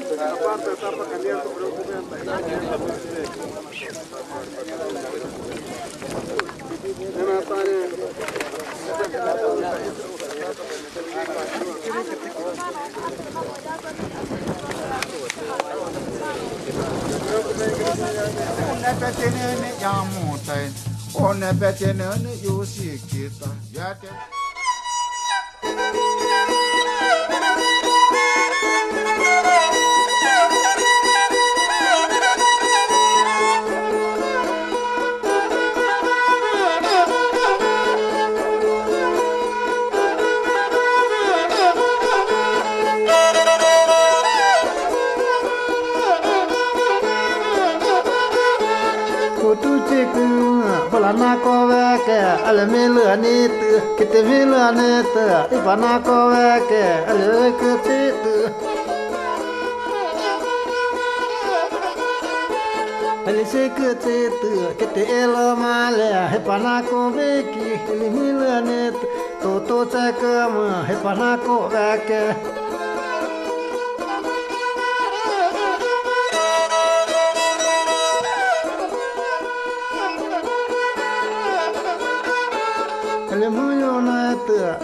La cuarta etapa caliente O nepetini yamutai, o nepetini yusikita, yate. Ko ve ke ale me lu ani tu ke te me lu ani tu i pa na ko ve ke ale ve ke ti tu ale se ke ti tu ke te elo ma le he pa na ko ve ki ale me lu ani tu to to cha ke ma he pa na ko ve ke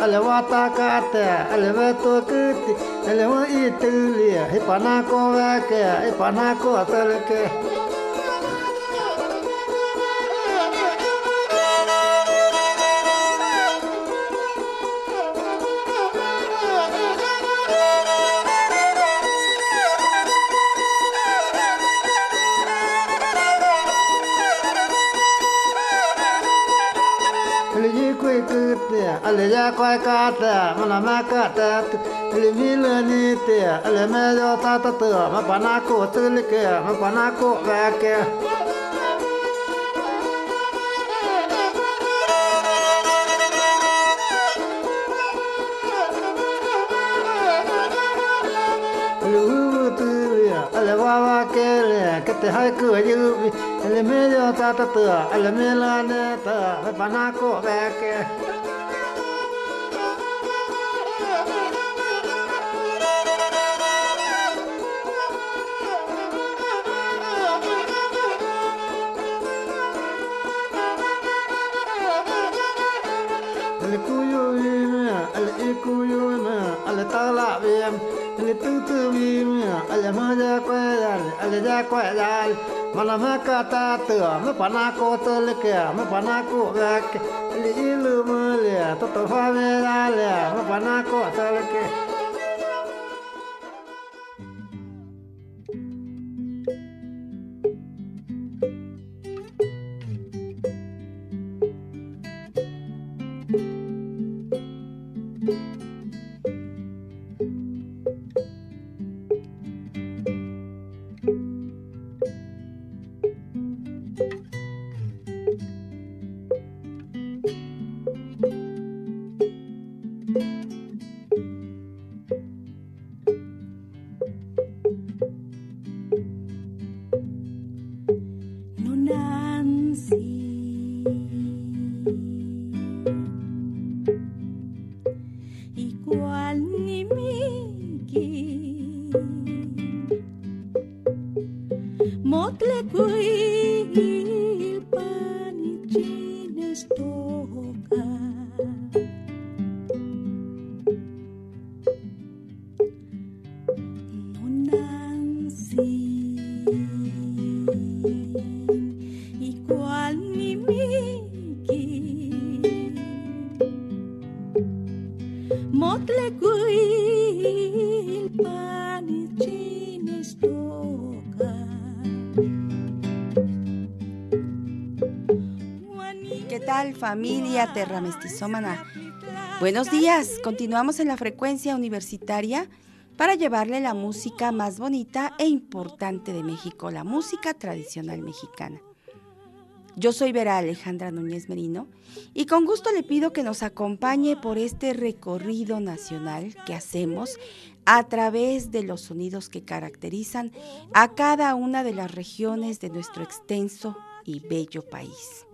阿拉瓦塔卡特，阿拉维托克蒂，阿拉莫伊特利亚，伊帕纳科瓦克，伊帕纳科阿塞尔克。Ale ya kwa ka te mana ma ka te ale mi le ni te ale me yo ta ta te ma pa na ko tu le ke ma pa na ko ve ke ale u tu le te hai ku yu ale me yo ta ta te ale me la ne te ma pa na ko ve ke 哩突突咪咪，阿哩么家乖家哩，阿哩家乖家哩，么啦嘛卡塔特，么巴拿古特勒克，么巴拿古阿克，哩一路么哩，偷偷发咩达哩，么巴拿古阿勒克。Familia Terra Mestizómana? Buenos días, continuamos en la frecuencia universitaria para llevarle la música más bonita e importante de México, la música tradicional mexicana. Yo soy Vera Alejandra Núñez Merino y con gusto le pido que nos acompañe por este recorrido nacional que hacemos a través de los sonidos que caracterizan a cada una de las regiones de nuestro extenso y bello país.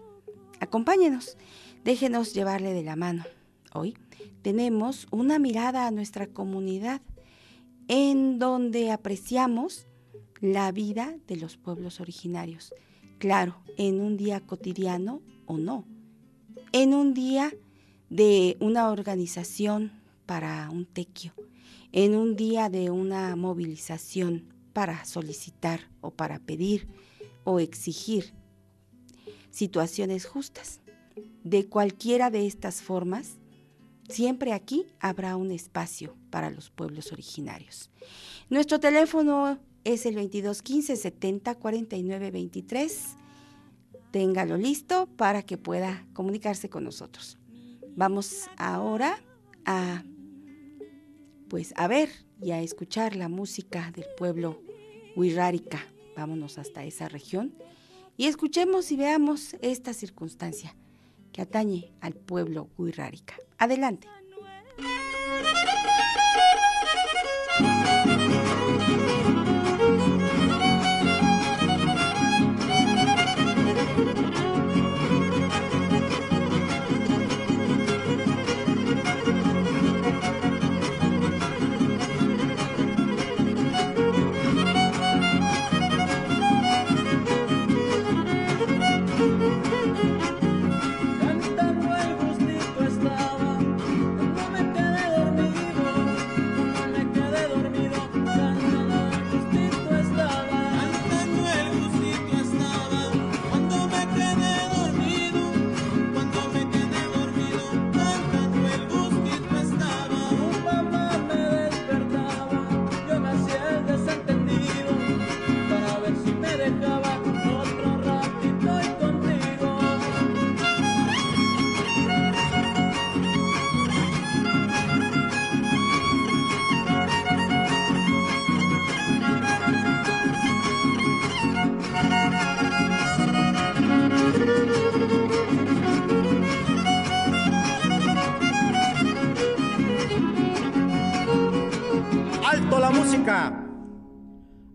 Acompáñenos, déjenos llevarle de la mano. Hoy tenemos una mirada a nuestra comunidad en donde apreciamos la vida de los pueblos originarios. Claro, en un día cotidiano o no. En un día de una organización para un tequio. En un día de una movilización para solicitar o para pedir o exigir situaciones justas. De cualquiera de estas formas, siempre aquí habrá un espacio para los pueblos originarios. Nuestro teléfono es el 2215 70 49 23. Téngalo listo para que pueda comunicarse con nosotros. Vamos ahora a pues a ver y a escuchar la música del pueblo Huirrárica. Vámonos hasta esa región y escuchemos y veamos esta circunstancia que atañe al pueblo Huirrárica. Adelante.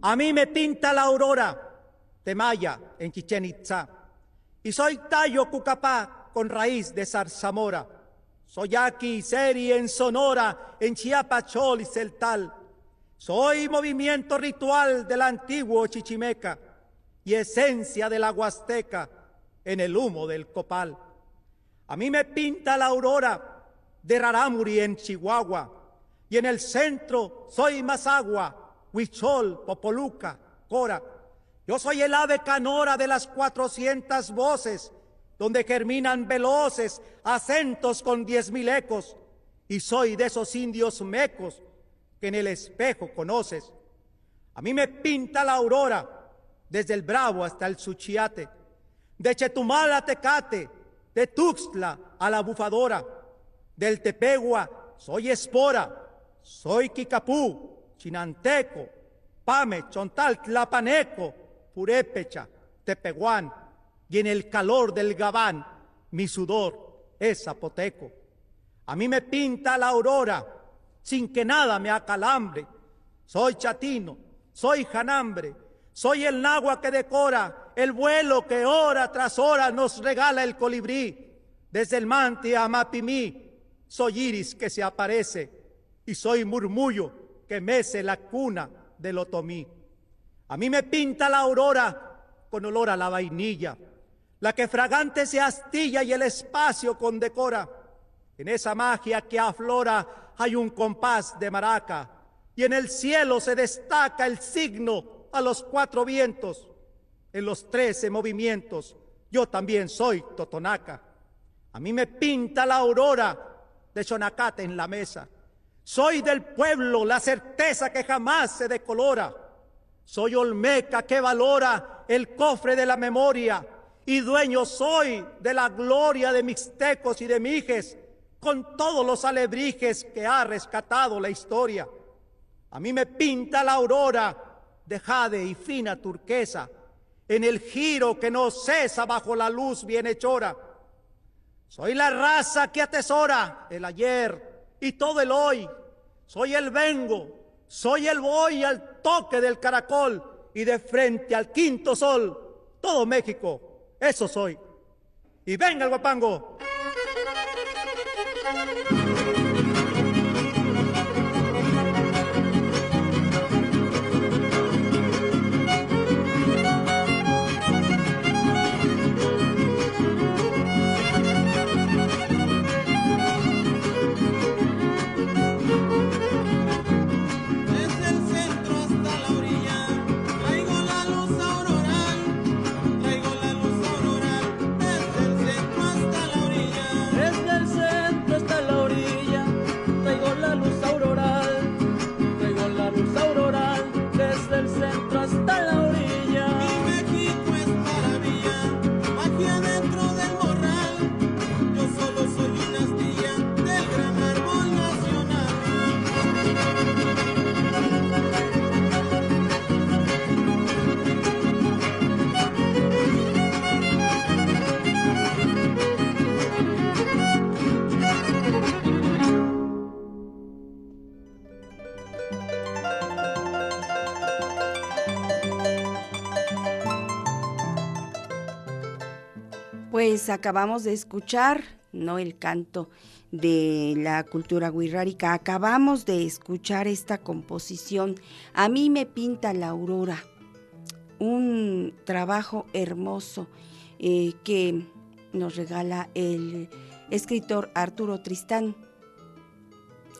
A mí me pinta la aurora de Maya en Chichen Itza. Y soy tallo cucapá con raíz de zarzamora. Soy aquí seri en Sonora, en Chiapachol y Celtal. Soy movimiento ritual del antiguo Chichimeca y esencia de la Huasteca en el humo del copal. A mí me pinta la aurora de Rarámuri en Chihuahua y en el centro soy Mazagua, Huichol, Popoluca, Cora. Yo soy el ave canora de las cuatrocientas voces, donde germinan veloces acentos con diez mil ecos, y soy de esos indios mecos que en el espejo conoces. A mí me pinta la aurora, desde el Bravo hasta el Suchiate, de Chetumal a Tecate, de Tuxtla a la Bufadora, del Tepegua soy espora, soy Kikapú, Chinanteco, Pame, Chontal, Tlapaneco, Purépecha, Tepehuán, y en el calor del Gabán, mi sudor es zapoteco. A mí me pinta la aurora, sin que nada me acalambre. Soy chatino, soy janambre, soy el nagua que decora el vuelo que hora tras hora nos regala el colibrí. Desde el Manti a Mapimí, soy iris que se aparece y soy murmullo que mece la cuna del otomí. A mí me pinta la aurora con olor a la vainilla, la que fragante se astilla y el espacio condecora. En esa magia que aflora hay un compás de maraca y en el cielo se destaca el signo a los cuatro vientos. En los trece movimientos yo también soy totonaca. A mí me pinta la aurora de Chonacate en la mesa. Soy del pueblo la certeza que jamás se decolora. Soy olmeca que valora el cofre de la memoria y dueño soy de la gloria de mixtecos y de mijes con todos los alebrijes que ha rescatado la historia. A mí me pinta la aurora de jade y fina turquesa en el giro que no cesa bajo la luz bienhechora. Soy la raza que atesora el ayer y todo el hoy. Soy el vengo, soy el voy al toque del caracol y de frente al quinto sol. Todo México, eso soy. Y venga el guapango. Pues acabamos de escuchar, no el canto de la cultura wixárika, acabamos de escuchar esta composición. A mí me pinta la aurora, un trabajo hermoso eh, que nos regala el escritor Arturo Tristán,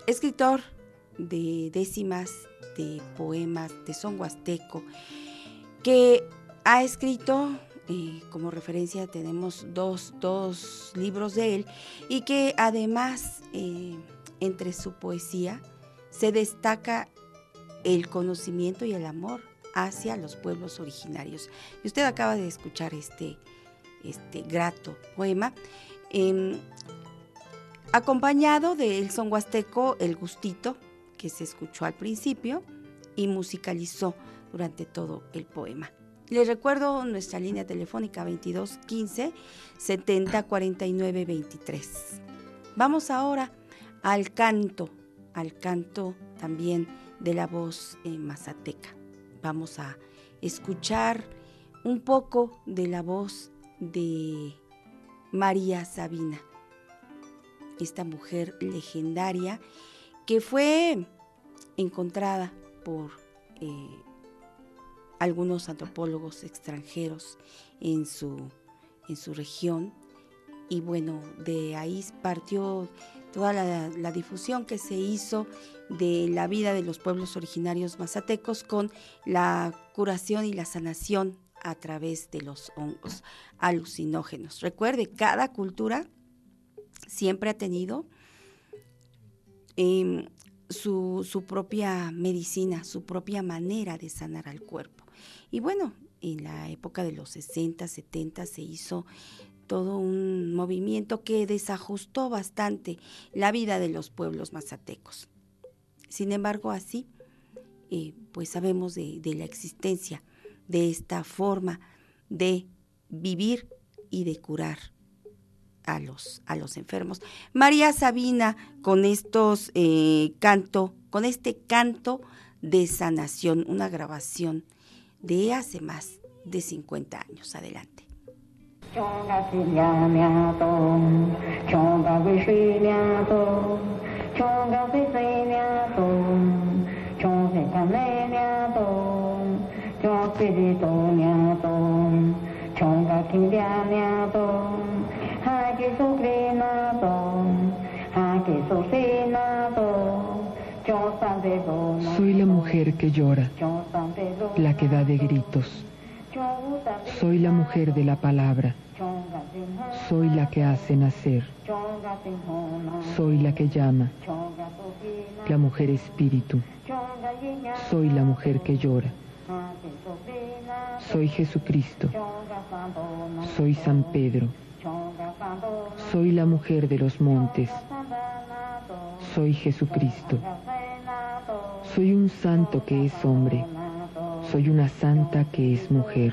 escritor de décimas, de poemas, de son huasteco, que ha escrito como referencia tenemos dos, dos libros de él y que además eh, entre su poesía se destaca el conocimiento y el amor hacia los pueblos originarios. Y usted acaba de escuchar este, este grato poema, em, acompañado del son huasteco El Gustito, que se escuchó al principio y musicalizó durante todo el poema. Les recuerdo nuestra línea telefónica 22 15 70 49 23. Vamos ahora al canto, al canto también de la voz eh, mazateca. Vamos a escuchar un poco de la voz de María Sabina, esta mujer legendaria que fue encontrada por eh, algunos antropólogos extranjeros en su, en su región. Y bueno, de ahí partió toda la, difusión que se hizo de la vida de los pueblos originarios mazatecos con la curación y la sanación a través de los hongos alucinógenos. Recuerde, cada cultura siempre ha tenido eh, su, su propia medicina, su propia manera de sanar al cuerpo. Y bueno, en la época de los 60, 70 se hizo todo un movimiento que desajustó bastante la vida de los pueblos mazatecos. Sin embargo, así, eh, pues sabemos de, la existencia de esta forma de vivir y de curar a los, a los enfermos. María Sabina, con estos eh, canto, con este canto de sanación, una grabación de hace más de 50 años. Adelante. Soy la mujer que llora, la que da de gritos. Soy la mujer de la palabra. Soy la que hace nacer. Soy la que llama. La mujer espíritu. Soy la mujer que llora. Soy Jesucristo. Soy San Pedro. Soy la mujer de los montes. Soy Jesucristo. Soy un santo que es hombre. Soy una santa que es mujer.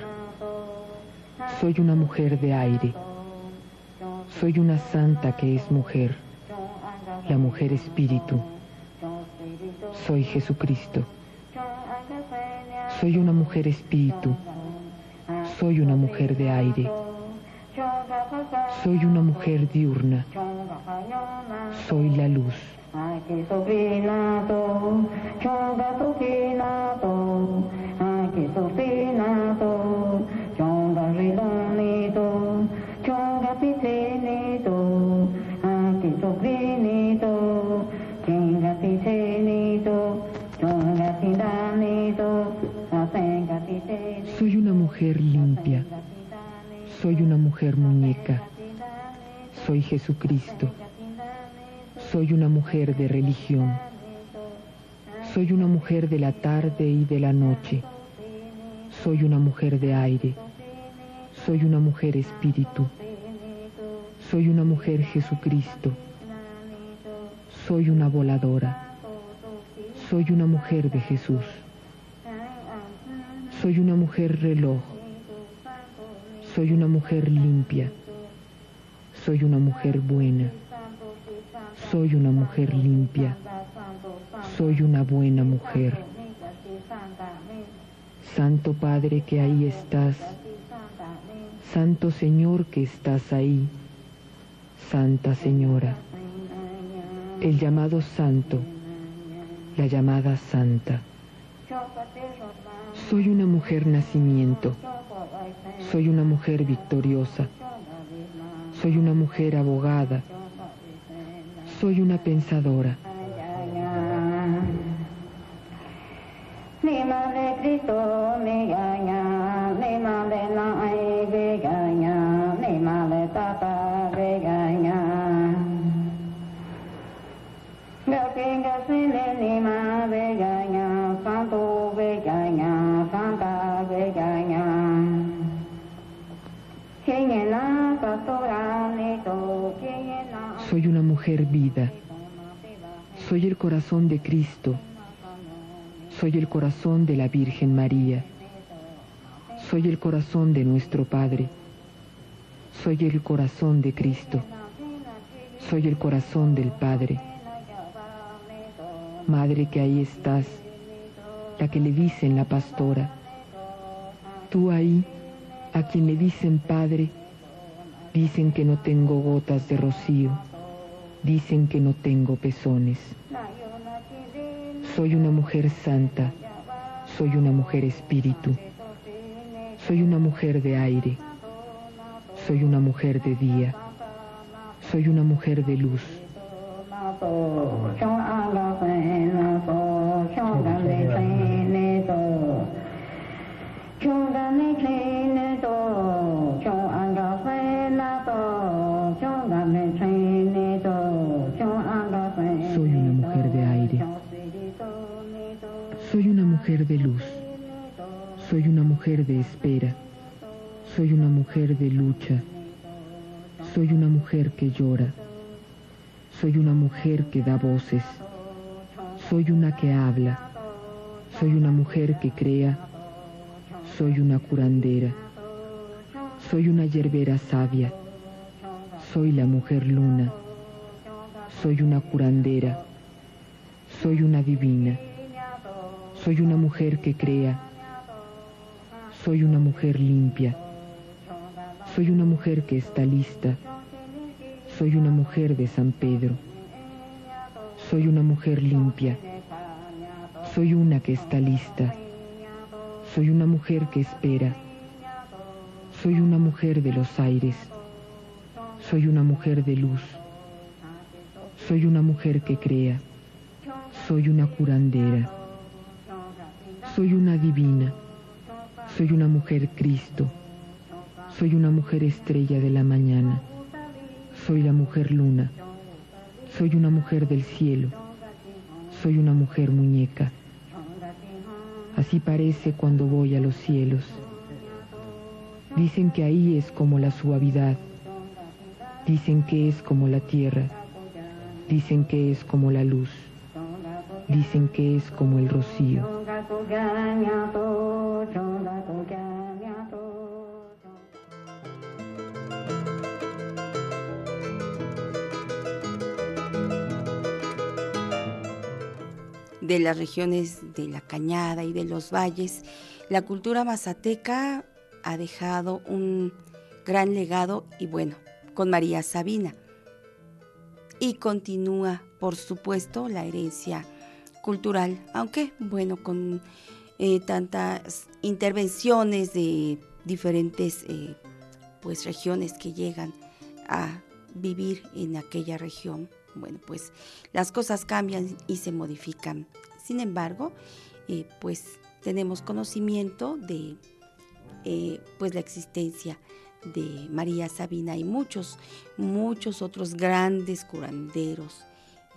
Soy una mujer de aire. Soy una santa que es mujer, la mujer espíritu. Soy Jesucristo. Soy una mujer espíritu. Soy una mujer de aire. Soy una mujer diurna. Soy la luz. Aki Sofinato, Chonga Sofinato, Aki Sofinato, Chonga Ridonito, Chonga Pitinito, Aki Sofrinito, Chinga Pitinito, Chonga Tidanito, Asenga Pitinito. Soy una mujer limpia. Soy una mujer muñeca. Soy Jesucristo. Soy una mujer de religión. Soy una mujer de la tarde y de la noche. Soy una mujer de aire. Soy una mujer espíritu. Soy una mujer Jesucristo. Soy una voladora. Soy una mujer de Jesús. Soy una mujer reloj. Soy una mujer limpia. Soy una mujer buena. Soy una mujer limpia. Soy una buena mujer. Santo Padre que ahí estás. Santo Señor que estás ahí. Santa Señora. El llamado santo. La llamada santa. Soy una mujer nacimiento. Soy una mujer victoriosa. Soy una mujer abogada. Soy una pensadora. Soy el corazón de la Virgen María. Soy el corazón de nuestro Padre. Soy el corazón de Cristo. Soy el corazón del Padre. Madre que ahí estás, la que le dicen la pastora. Tú ahí, a quien le dicen Padre, dicen que no tengo gotas de rocío, dicen que no tengo pezones. Soy una mujer santa, soy una mujer espíritu, soy una mujer de aire, soy una mujer de día, soy una mujer de luz. Soy una mujer de espera. Soy una mujer de lucha. Soy una mujer que llora. Soy una mujer que da voces. Soy una que habla. Soy una mujer que crea. Soy una curandera. Soy una yerbera sabia. Soy la mujer luna. Soy una curandera. Soy una divina. Soy una mujer que crea. Soy una mujer limpia. Soy una mujer que está lista. Soy una mujer de San Pedro. Soy una mujer limpia. Soy una que está lista. Soy una mujer que espera. Soy una mujer de los aires. Soy una mujer de luz. Soy una mujer que crea. Soy una curandera. Soy una divina. Soy una mujer Cristo. Soy una mujer estrella de la mañana. Soy la mujer luna. Soy una mujer del cielo. Soy una mujer muñeca. Así parece cuando voy a los cielos. Dicen que ahí es como la suavidad. Dicen que es como la tierra. Dicen que es como la luz. Dicen que es como el rocío. De las regiones de la Cañada y de los valles, la cultura mazateca ha dejado un gran legado y bueno, con María Sabina. Y continúa, por supuesto, la herencia cultural, aunque bueno, con eh, tantas intervenciones de diferentes eh, pues regiones que llegan a vivir en aquella región, bueno, pues las cosas cambian y se modifican. Sin embargo, eh, pues tenemos conocimiento de eh, pues la existencia de María Sabina y muchos, muchos otros grandes curanderos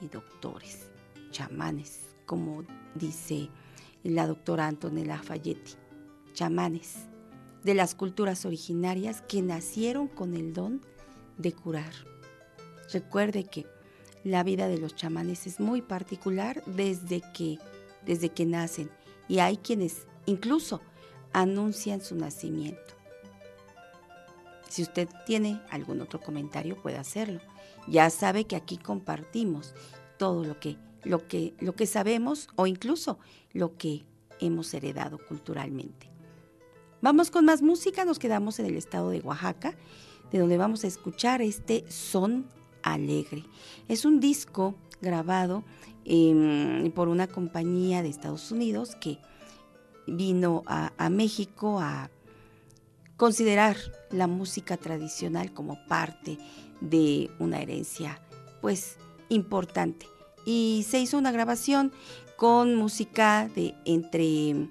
y doctores, chamanes, como dice la doctora Antonella Falletti, chamanes de las culturas originarias que nacieron con el don de curar. Recuerde que la vida de los chamanes es muy particular desde que, desde que nacen y hay quienes incluso anuncian su nacimiento. Si usted tiene algún otro comentario puede hacerlo. Ya sabe que aquí compartimos todo lo que, lo que, lo que sabemos o incluso lo que hemos heredado culturalmente. Vamos con más música, nos quedamos en el estado de Oaxaca, de donde vamos a escuchar este Son Alegre. Es un disco grabado eh, por una compañía de Estados Unidos que vino a, a México a considerar la música tradicional como parte de una herencia pues importante y se hizo una grabación con música de entre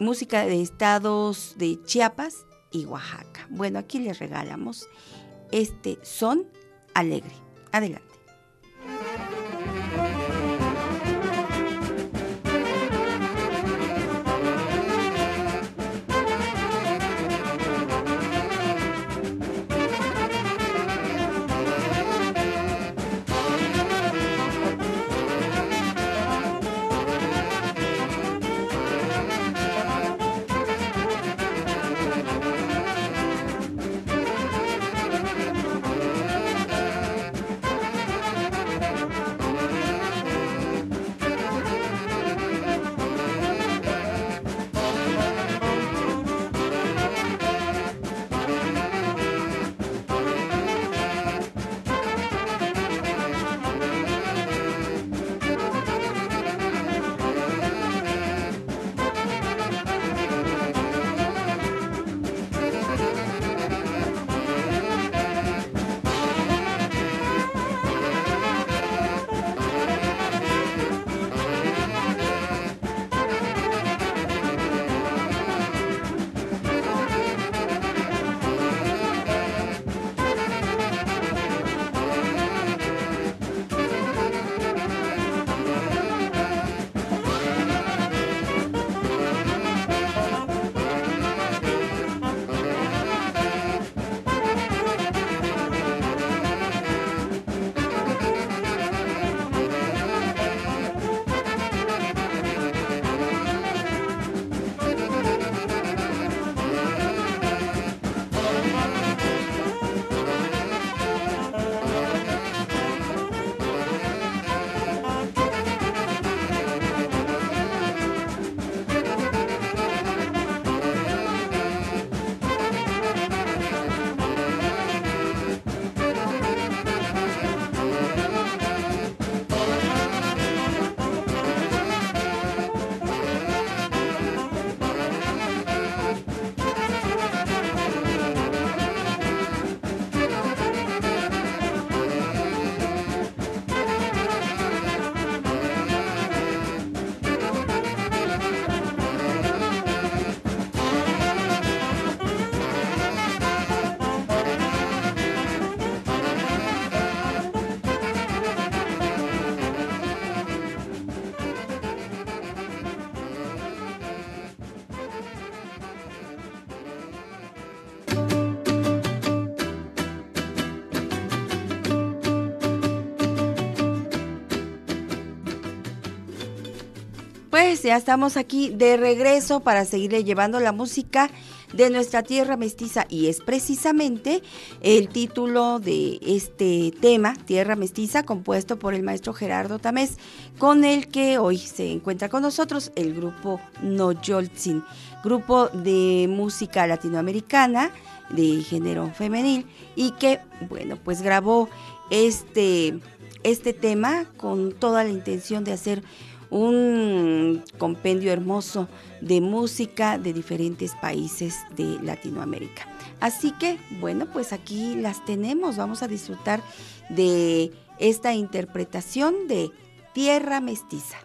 música de estados de Chiapas y Oaxaca. Bueno, aquí les regalamos este son alegre. Adelante. Pues ya estamos aquí de regreso para seguirle llevando la música de nuestra tierra mestiza. Y es precisamente el título de este tema, Tierra Mestiza, compuesto por el maestro Gerardo Tamés, con el que hoy se encuentra con nosotros el grupo Noyoltzin, grupo de música latinoamericana de género femenil y que, bueno, pues grabó este, este tema con toda la intención de hacer un compendio hermoso de música de diferentes países de Latinoamérica. Así que, bueno, pues aquí las tenemos. Vamos a disfrutar de esta interpretación de Tierra Mestiza.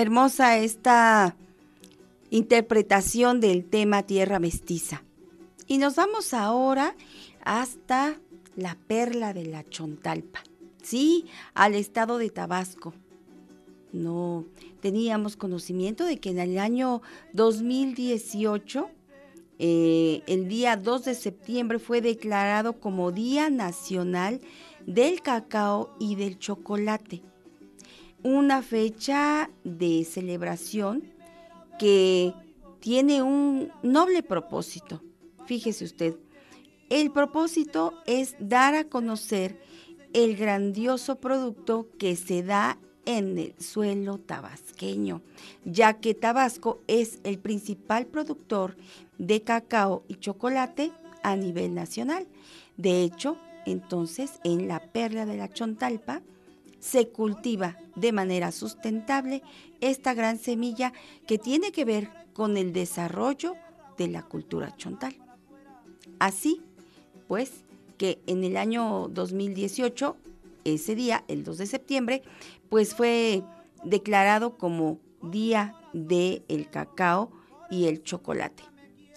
Hermosa esta interpretación del tema Tierra Mestiza. Y nos vamos ahora hasta la perla de la Chontalpa, sí, al estado de Tabasco. No teníamos conocimiento de que en el año 2018, eh, el día 2 de septiembre, fue declarado como Día Nacional del cacao y del chocolate. Una fecha de celebración que tiene un noble propósito. Fíjese usted, el propósito es dar a conocer el grandioso producto que se da en el suelo tabasqueño, ya que Tabasco es el principal productor de cacao y chocolate a nivel nacional. De hecho, entonces en la perla de la Chontalpa se cultiva de manera sustentable esta gran semilla que tiene que ver con el desarrollo de la cultura chontal. Así, pues, que en el año 2018, ese día, el 2 de septiembre, pues fue declarado como Día del el Cacao y el Chocolate.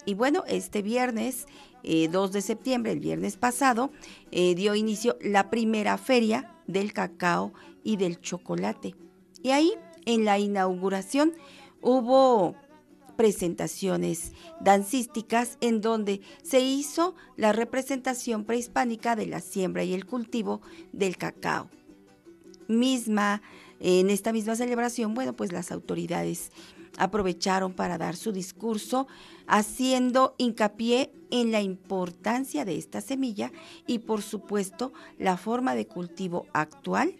Y bueno, este viernes, eh, 2 de septiembre, el viernes pasado, eh, dio inicio la primera feria del cacao y del chocolate. Y ahí, en la inauguración, hubo presentaciones dancísticas en donde se hizo la representación prehispánica de la siembra y el cultivo del cacao. Misma, en esta misma celebración, bueno, pues las autoridades aprovecharon para dar su discurso haciendo hincapié en la importancia de esta semilla y por supuesto la forma de cultivo actual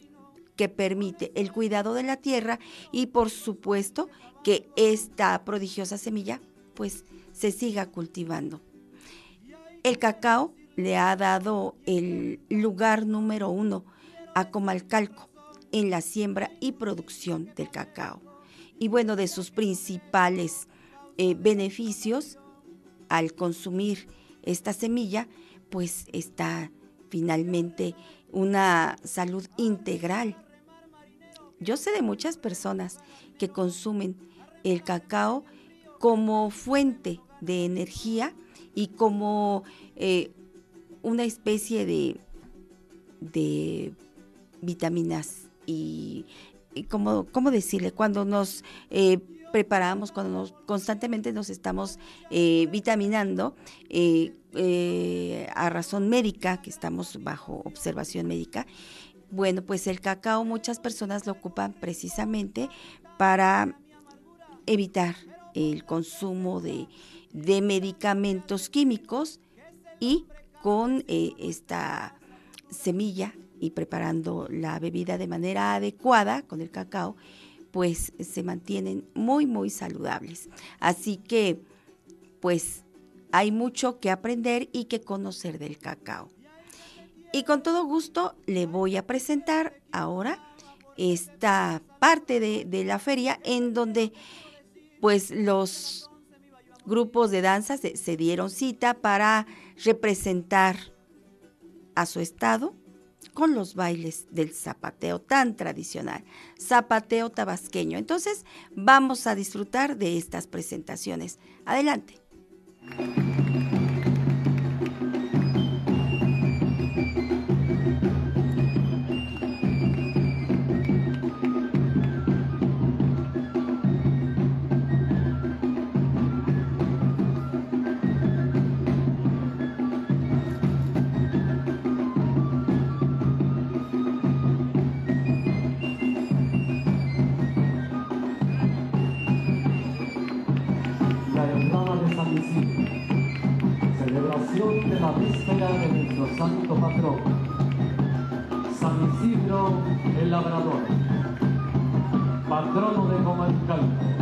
que permite el cuidado de la tierra y por supuesto que esta prodigiosa semilla pues se siga cultivando. El cacao le ha dado el lugar número uno a Comalcalco en la siembra y producción del cacao. Y bueno, de sus principales eh, beneficios al consumir esta semilla, pues está finalmente una salud integral. Yo sé de muchas personas que consumen el cacao como fuente de energía y como eh, una especie de, de vitaminas y, como, ¿cómo decirle? Cuando nos eh, preparamos, cuando nos, constantemente nos estamos eh, vitaminando eh, a razón médica, que estamos bajo observación médica, bueno, pues el cacao muchas personas lo ocupan precisamente para evitar el consumo de, de medicamentos químicos y con esta semilla y preparando la bebida de manera adecuada con el cacao, pues se mantienen muy, muy saludables. Así que, pues hay mucho que aprender y que conocer del cacao. Y con todo gusto le voy a presentar ahora esta parte de, de la feria en donde pues los grupos de danza se, se dieron cita para representar a su estado con los bailes del zapateo tan tradicional, zapateo tabasqueño. Entonces, vamos a disfrutar de estas presentaciones. Adelante. Santo patrón, San Isidro el Labrador, patrono de Comalcalco.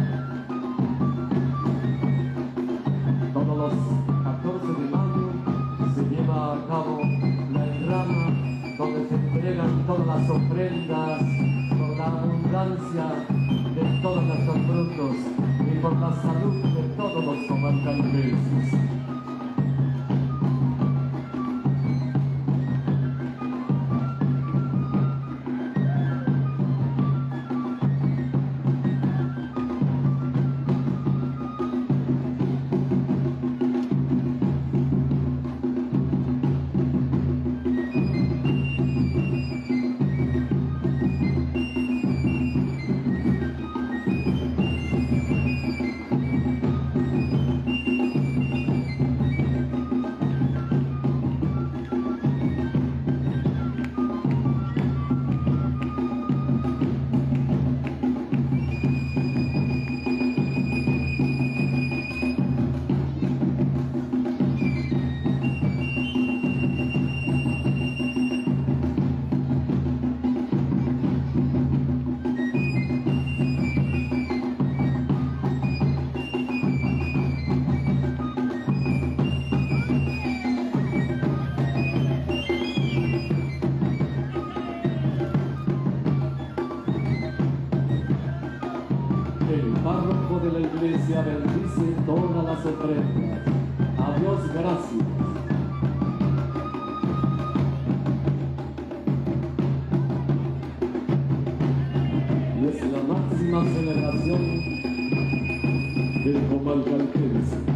Del Comalcalquense.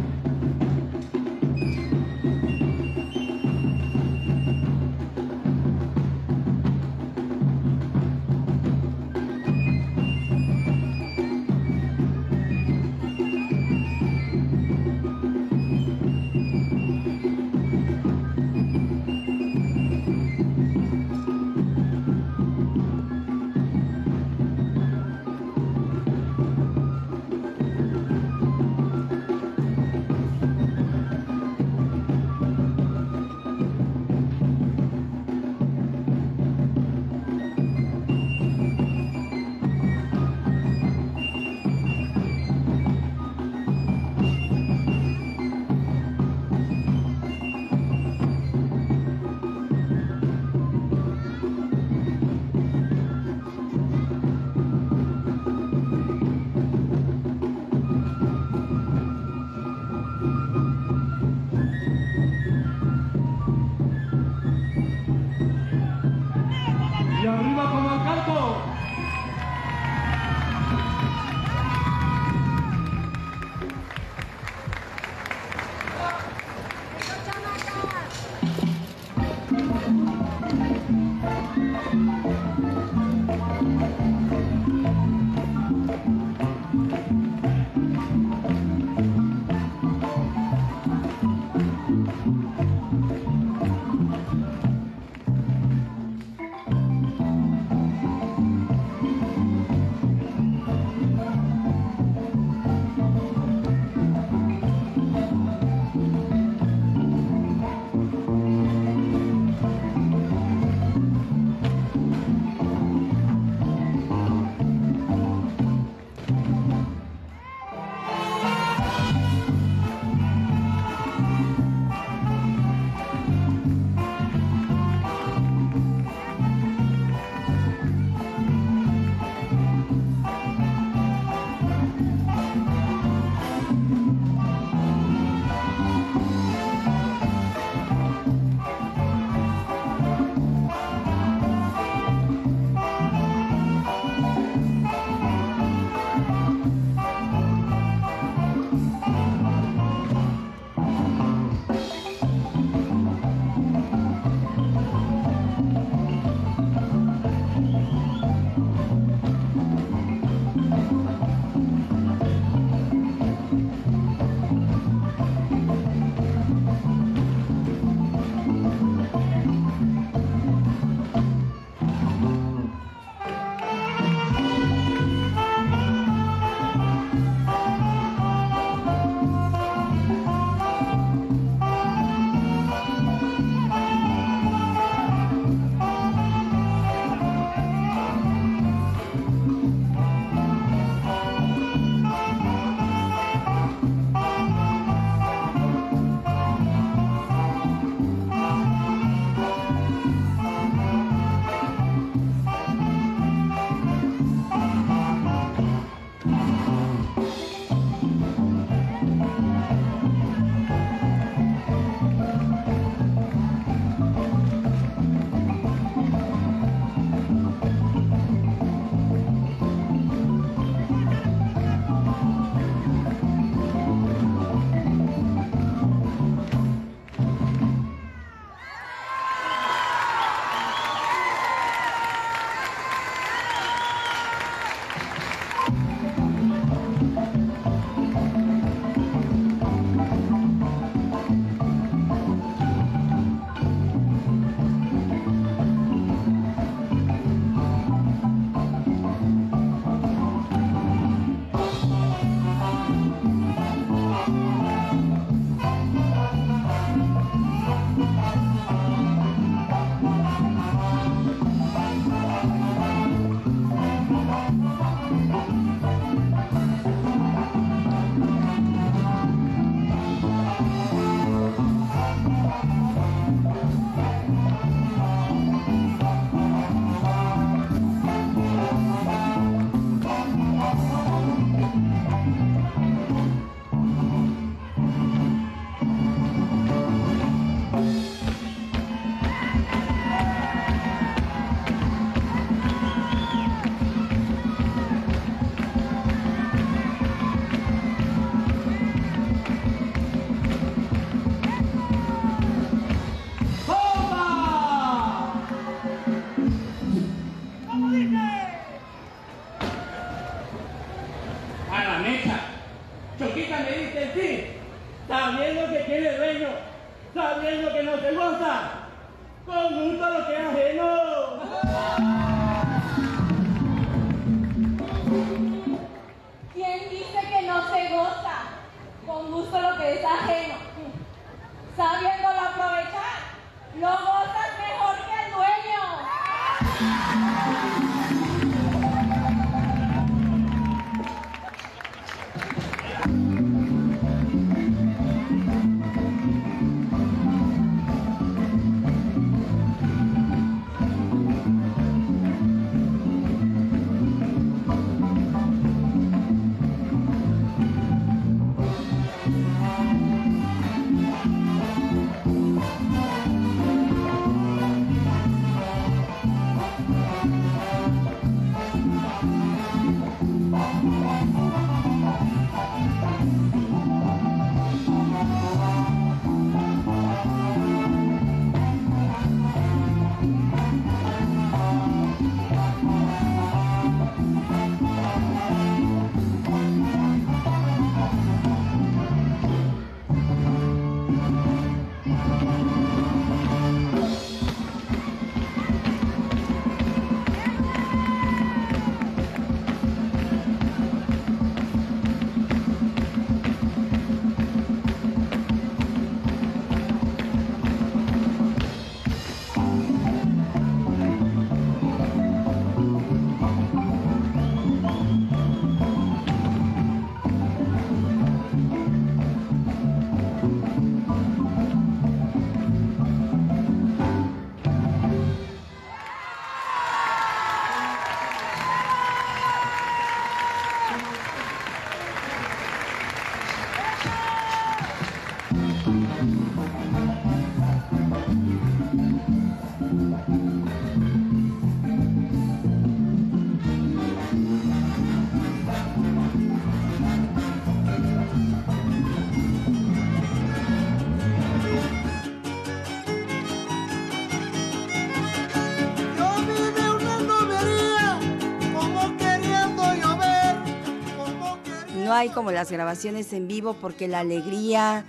Como las grabaciones en vivo porque la alegría,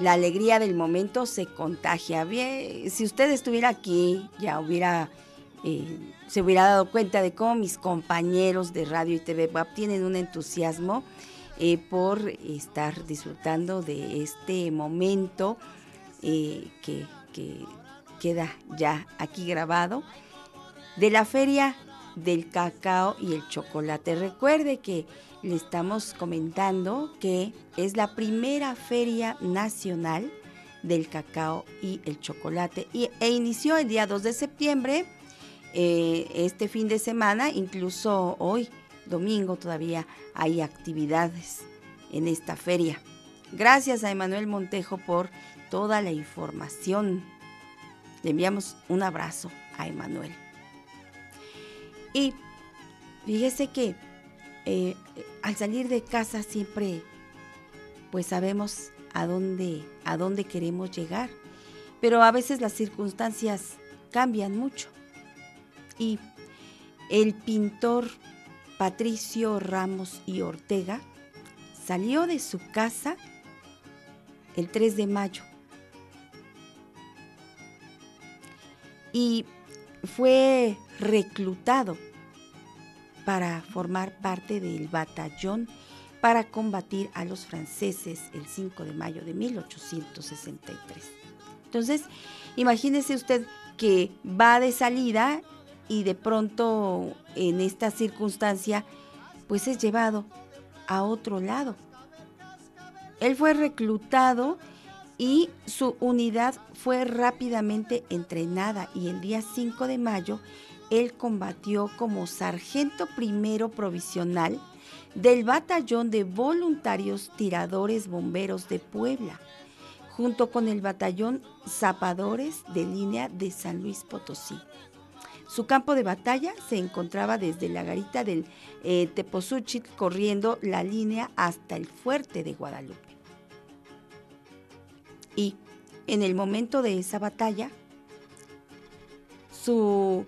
la alegría del momento se contagia. Bien, si usted estuviera aquí, ya hubiera, eh, se hubiera dado cuenta de cómo mis compañeros de radio y TV tienen un entusiasmo eh, por estar disfrutando de este momento eh, que queda ya aquí grabado de la feria del cacao y el chocolate. Recuerde que le estamos comentando que es la primera feria nacional del cacao y el chocolate y, e inició el día 2 de septiembre, eh, este fin de semana, incluso hoy, domingo, todavía hay actividades en esta feria. Gracias a Emanuel Montejo por toda la información. Le enviamos un abrazo a Emanuel. Y fíjese que eh, al salir de casa siempre pues sabemos a dónde, a dónde queremos llegar, pero a veces las circunstancias cambian mucho. Y el pintor Patricio Ramos y Ortega salió de su casa el 3 de mayo y fue reclutado para formar parte del batallón para combatir a los franceses el 5 de mayo de 1863. Entonces, imagínese usted que va de salida y de pronto en esta circunstancia, pues es llevado a otro lado. Él fue reclutado y su unidad fue rápidamente entrenada y el día 5 de mayo él combatió como sargento primero provisional del batallón de voluntarios tiradores bomberos de Puebla, junto con el batallón zapadores de línea de San Luis Potosí. Su campo de batalla se encontraba desde la garita del eh, corriendo la línea hasta el fuerte de Guadalupe. Y en el momento de esa batalla, su,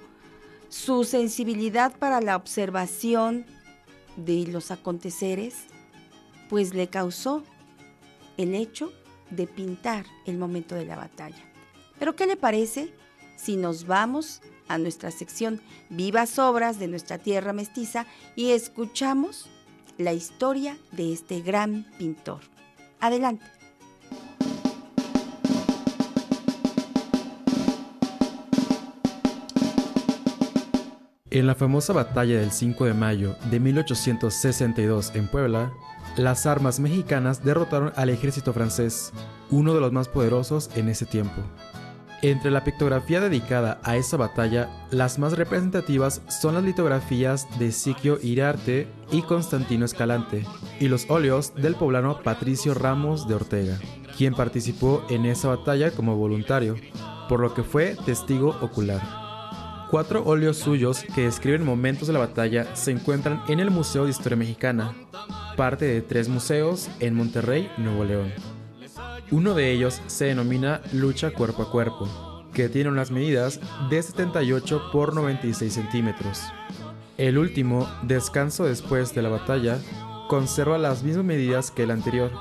su sensibilidad para la observación de los aconteceres pues le causó el hecho de pintar el momento de la batalla. Pero ¿qué le parece si nos vamos a nuestra sección Vivas Obras de nuestra tierra mestiza y escuchamos la historia de este gran pintor? Adelante. En la famosa batalla del 5 de mayo de 1862 en Puebla, las armas mexicanas derrotaron al ejército francés, uno de los más poderosos en ese tiempo. Entre la pictografía dedicada a esa batalla, las más representativas son las litografías de Siquio Iriarte y Constantino Escalante, y los óleos del poblano Patricio Ramos de Ortega, quien participó en esa batalla como voluntario, por lo que fue testigo ocular. Cuatro óleos suyos que describen momentos de la batalla se encuentran en el Museo de Historia Mexicana, parte de tres museos en Monterrey, Nuevo León. Uno de ellos se denomina Lucha Cuerpo a Cuerpo, que tiene unas medidas de 78 por 96 centímetros. El último, Descanso después de la batalla, conserva las mismas medidas que el anterior.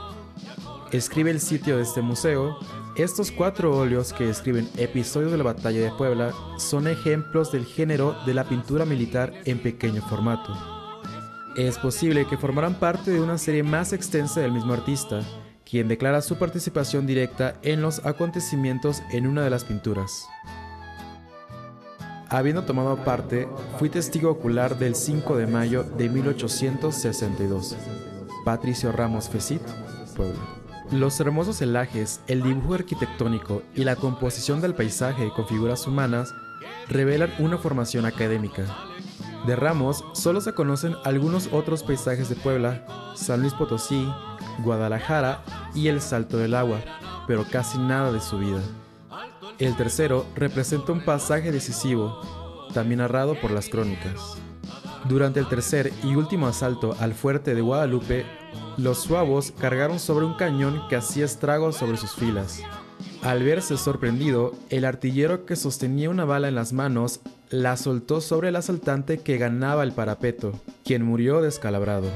Escribe el sitio de este museo, estos cuatro óleos que describen episodios de la batalla de Puebla son ejemplos del género de la pintura militar en pequeño formato. Es posible que formaran parte de una serie más extensa del mismo artista, quien declara su participación directa en los acontecimientos en una de las pinturas. Habiendo tomado parte, fui testigo ocular del 5 de mayo de 1862. Patricio Ramos Fesit, Puebla. Los hermosos celajes, el dibujo arquitectónico y la composición del paisaje con figuras humanas revelan una formación académica. De Ramos solo se conocen algunos otros paisajes de Puebla, San Luis Potosí, Guadalajara y el Salto del Agua, pero casi nada de su vida. El tercero representa un pasaje decisivo, también narrado por las crónicas. Durante el tercer y último asalto al fuerte de Guadalupe, los suavos cargaron sobre un cañón que hacía estragos sobre sus filas. Al verse sorprendido, el artillero que sostenía una bala en las manos la soltó sobre el asaltante que ganaba el parapeto, quien murió descalabrado.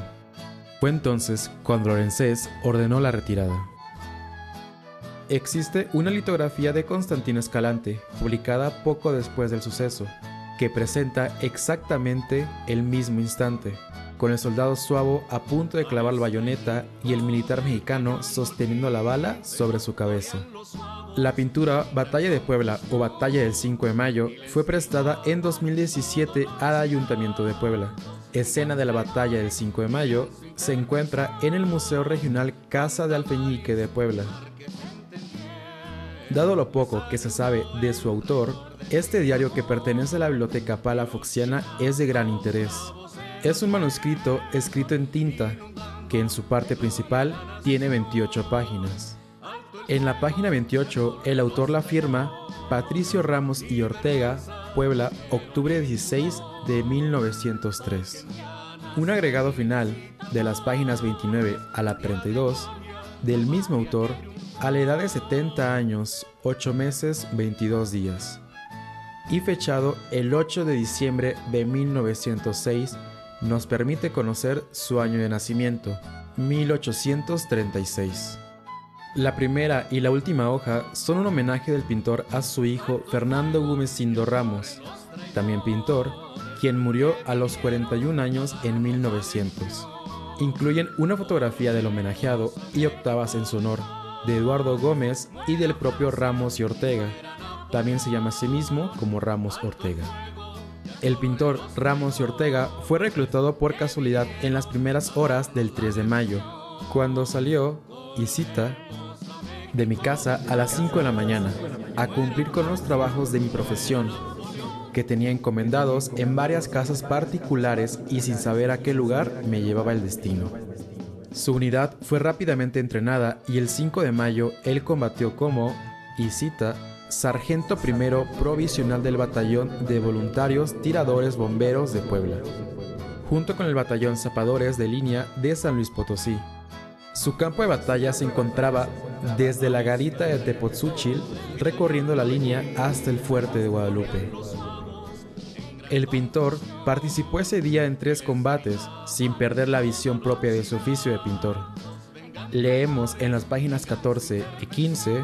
Fue entonces cuando Lorenzés ordenó la retirada. Existe una litografía de Constantino Escalante, publicada poco después del suceso, que presenta exactamente el mismo instante, con el soldado suavo a punto de clavar la bayoneta y el militar mexicano sosteniendo la bala sobre su cabeza. La pintura Batalla de Puebla o Batalla del 5 de Mayo fue prestada en 2017 al Ayuntamiento de Puebla. Escena de la Batalla del 5 de Mayo se encuentra en el Museo Regional Casa de Alfeñique de Puebla. Dado lo poco que se sabe de su autor, este diario que pertenece a la Biblioteca Palafoxiana es de gran interés. Es un manuscrito escrito en tinta, que en su parte principal tiene 28 páginas. En la página 28, el autor la firma Patricio Ramos y Ortega, Puebla, octubre 16 de 1903. Un agregado final, de las páginas 29 a la 32, del mismo autor, a la edad de 70 años, 8 meses, 22 días. Y fechado el 8 de diciembre de 1906, nos permite conocer su año de nacimiento, 1836. La primera y la última hoja son un homenaje del pintor a su hijo Fernando Gumecindo Ramos, también pintor, quien murió a los 41 años en 1900. Incluyen una fotografía del homenajeado y octavas en su honor, de Eduardo Gómez y del propio Ramos y Ortega. También se llama a sí mismo como Ramos Ortega. El pintor Ramos y Ortega fue reclutado por casualidad en las primeras horas del 3 de mayo, cuando salió, y cita, de mi casa a las 5 de la mañana, a cumplir con los trabajos de mi profesión, que tenía encomendados en varias casas particulares y sin saber a qué lugar me llevaba el destino. Su unidad fue rápidamente entrenada y el 5 de mayo él combatió como, y cita, sargento primero provisional del batallón de voluntarios tiradores bomberos de Puebla, junto con el batallón zapadores de línea de San Luis Potosí. Su campo de batalla se encontraba desde la garita de Tepozúchil, recorriendo la línea hasta el fuerte de Guadalupe. El pintor participó ese día en tres combates sin perder la visión propia de su oficio de pintor. Leemos en las páginas 14 y 15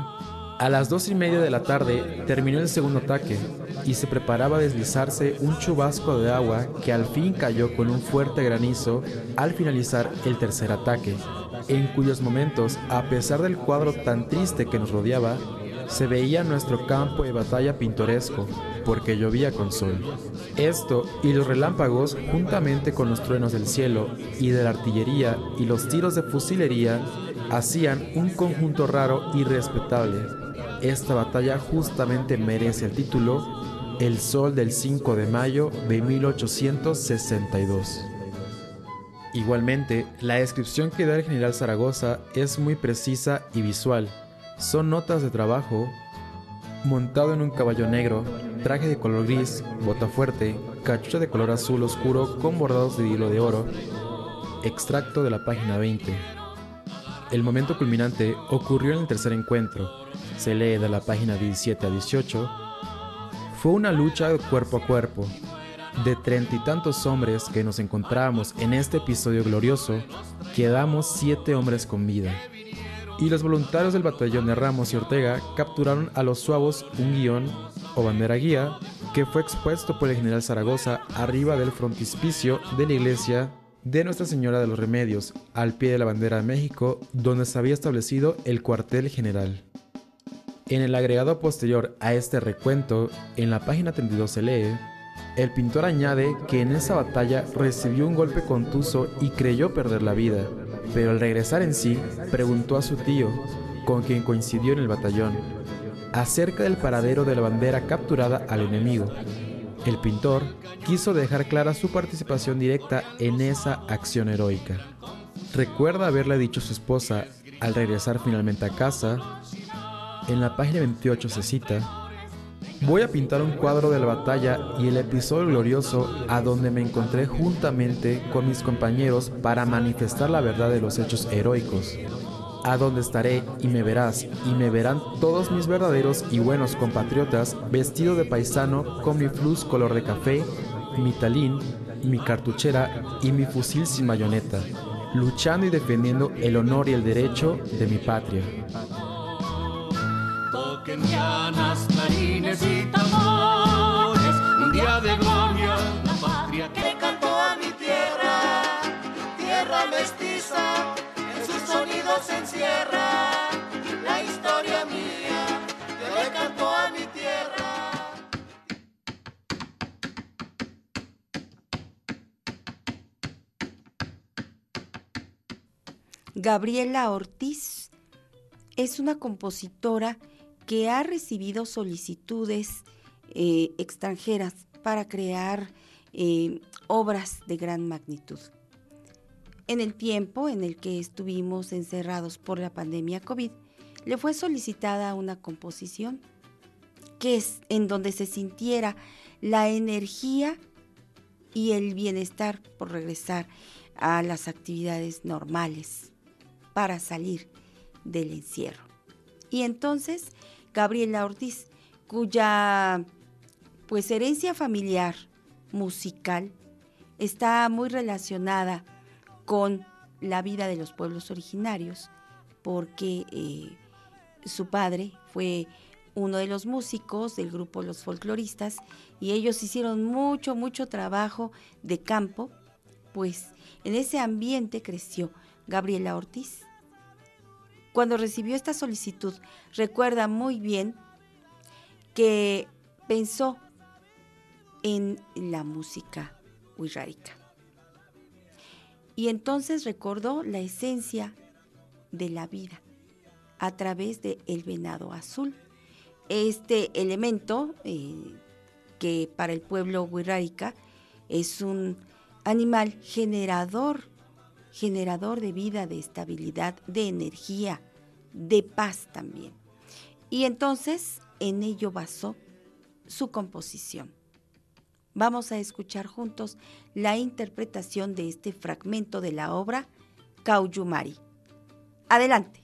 a las dos y media de la tarde terminó el segundo ataque y se preparaba a deslizarse un chubasco de agua que al fin cayó con un fuerte granizo al finalizar el tercer ataque, en cuyos momentos, a pesar del cuadro tan triste que nos rodeaba, se veía nuestro campo de batalla pintoresco, porque llovía con sol. Esto y los relámpagos, juntamente con los truenos del cielo y de la artillería y los tiros de fusilería, hacían un conjunto raro y respetable. Esta batalla justamente merece el título El Sol del 5 de mayo de 1862. Igualmente, la descripción que da el general Zaragoza es muy precisa y visual. Son notas de trabajo, montado en un caballo negro, traje de color gris, bota fuerte, cachucha de color azul oscuro con bordados de hilo de oro. Extracto de la página 20. El momento culminante ocurrió en el tercer encuentro. Se lee de la página 17 a 18. Fue una lucha cuerpo a cuerpo. De treinta y tantos hombres que nos encontrábamos en este episodio glorioso, quedamos siete hombres con vida. Y los voluntarios del batallón de Ramos y Ortega capturaron a los suavos un guion o bandera guía que fue expuesto por el general Zaragoza arriba del frontispicio de la iglesia de Nuestra Señora de los Remedios, al pie de la bandera de México, donde se había establecido el cuartel general. En el agregado posterior a este recuento, en la página 32 se lee, el pintor añade que en esa batalla recibió un golpe contuso y creyó perder la vida, pero al regresar en sí, preguntó a su tío, con quien coincidió en el batallón, acerca del paradero de la bandera capturada al enemigo. El pintor quiso dejar clara su participación directa en esa acción heroica. Recuerda haberle dicho a su esposa al regresar finalmente a casa, en la página 28 se cita, Voy a pintar un cuadro de la batalla y el episodio glorioso a donde me encontré juntamente con mis compañeros para manifestar la verdad de los hechos heroicos. A donde estaré y me verás y me verán todos mis verdaderos y buenos compatriotas vestido de paisano con mi fluz color de café, mi talín, mi cartuchera y mi fusil sin bayoneta, luchando y defendiendo el honor y el derecho de mi patria. Toquen y tambores, un día de gloria, la patria que cantó a mi tierra, tierra mestiza, sonidos encierra la historia mía, que le a mi tierra. Gabriela Ortiz es una compositora que ha recibido solicitudes eh, extranjeras para crear eh, obras de gran magnitud. En el tiempo en el que estuvimos encerrados por la pandemia COVID, le fue solicitada una composición que es en donde se sintiera la energía y el bienestar por regresar a las actividades normales para salir del encierro. Y entonces Gabriela Ortiz, cuya pues herencia familiar musical está muy relacionada con la vida de los pueblos originarios, porque eh, su padre fue uno de los músicos del grupo Los Folcloristas y ellos hicieron mucho, mucho trabajo de campo, pues en ese ambiente creció Gabriela Ortiz. Cuando recibió esta solicitud, recuerda muy bien que pensó en la música wixárika. Y entonces recordó la esencia de la vida a través de el venado azul. Este elemento eh, que para el pueblo wixárika es un animal generador, generador de vida, de estabilidad, de energía, de paz también. Y entonces en ello basó su composición. Vamos a escuchar juntos la interpretación de este fragmento de la obra Cauyumari. Adelante.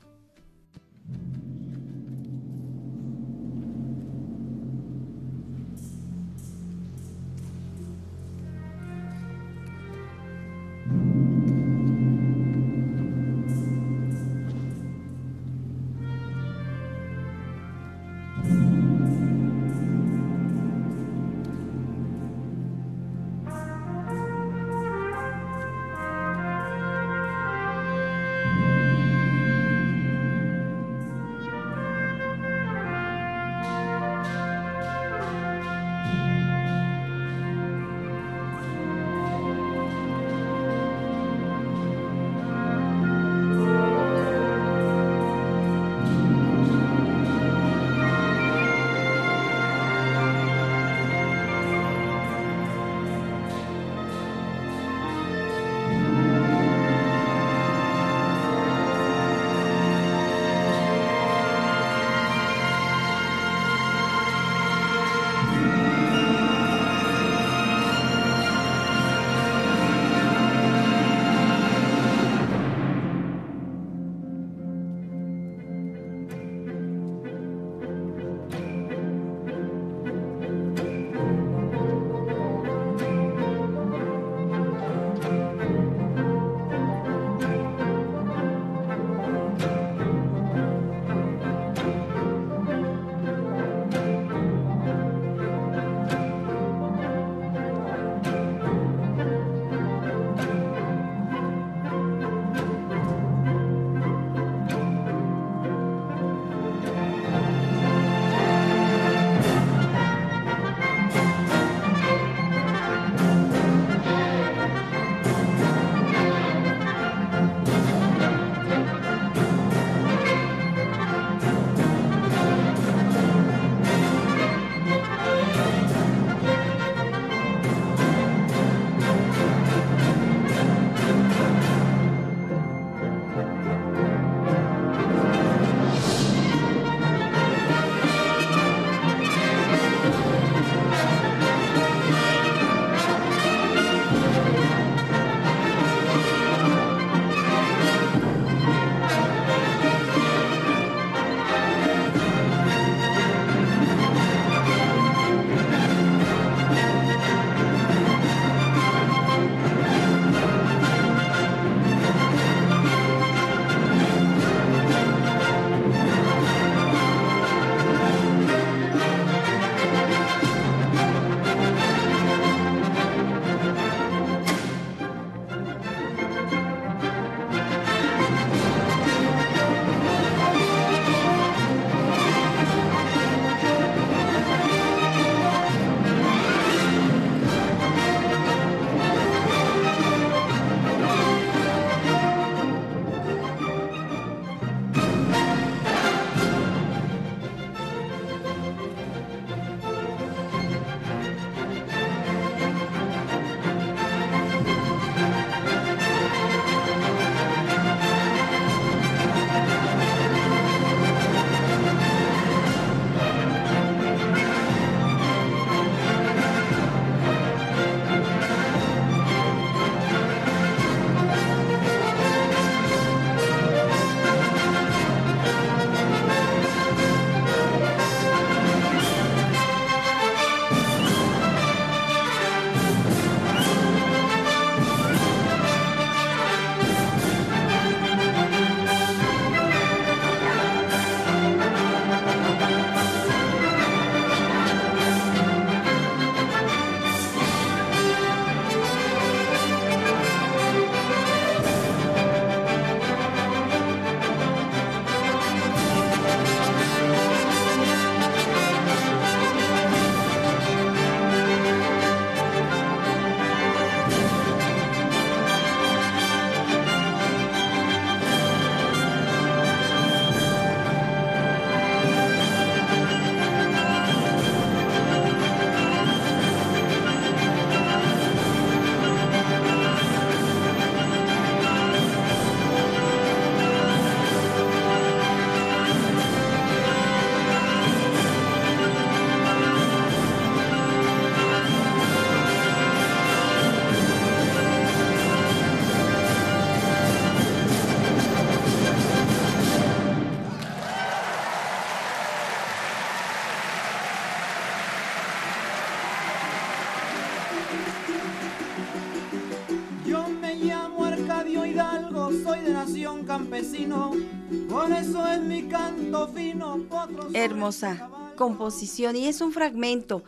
Composición y es un fragmento.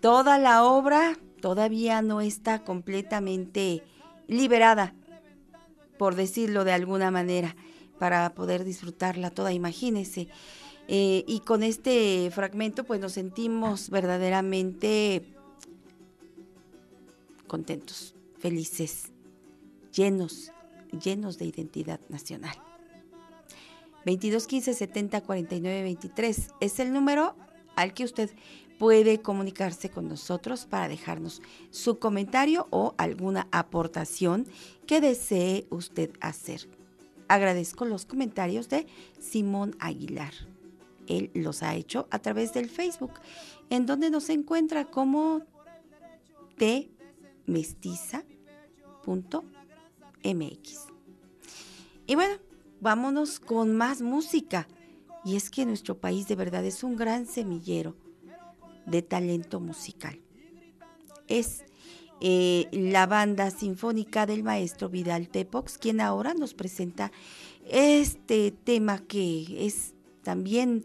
Toda la obra todavía no está completamente liberada, por decirlo de alguna manera, para poder disfrutarla toda, imagínese. Eh, y con este fragmento pues nos sentimos verdaderamente contentos, felices, llenos, llenos de identidad nacional. 22 15 70 49 23 es el número al que usted puede comunicarse con nosotros para dejarnos su comentario o alguna aportación que desee usted hacer. Agradezco los comentarios de Simón Aguilar. Él los ha hecho a través del Facebook, en donde nos encuentra como tmestiza.mx. Y bueno, vámonos con más música. Y es que nuestro país de verdad es un gran semillero de talento musical. Es eh, la banda sinfónica del maestro Vidal Tepox quien ahora nos presenta este tema que es también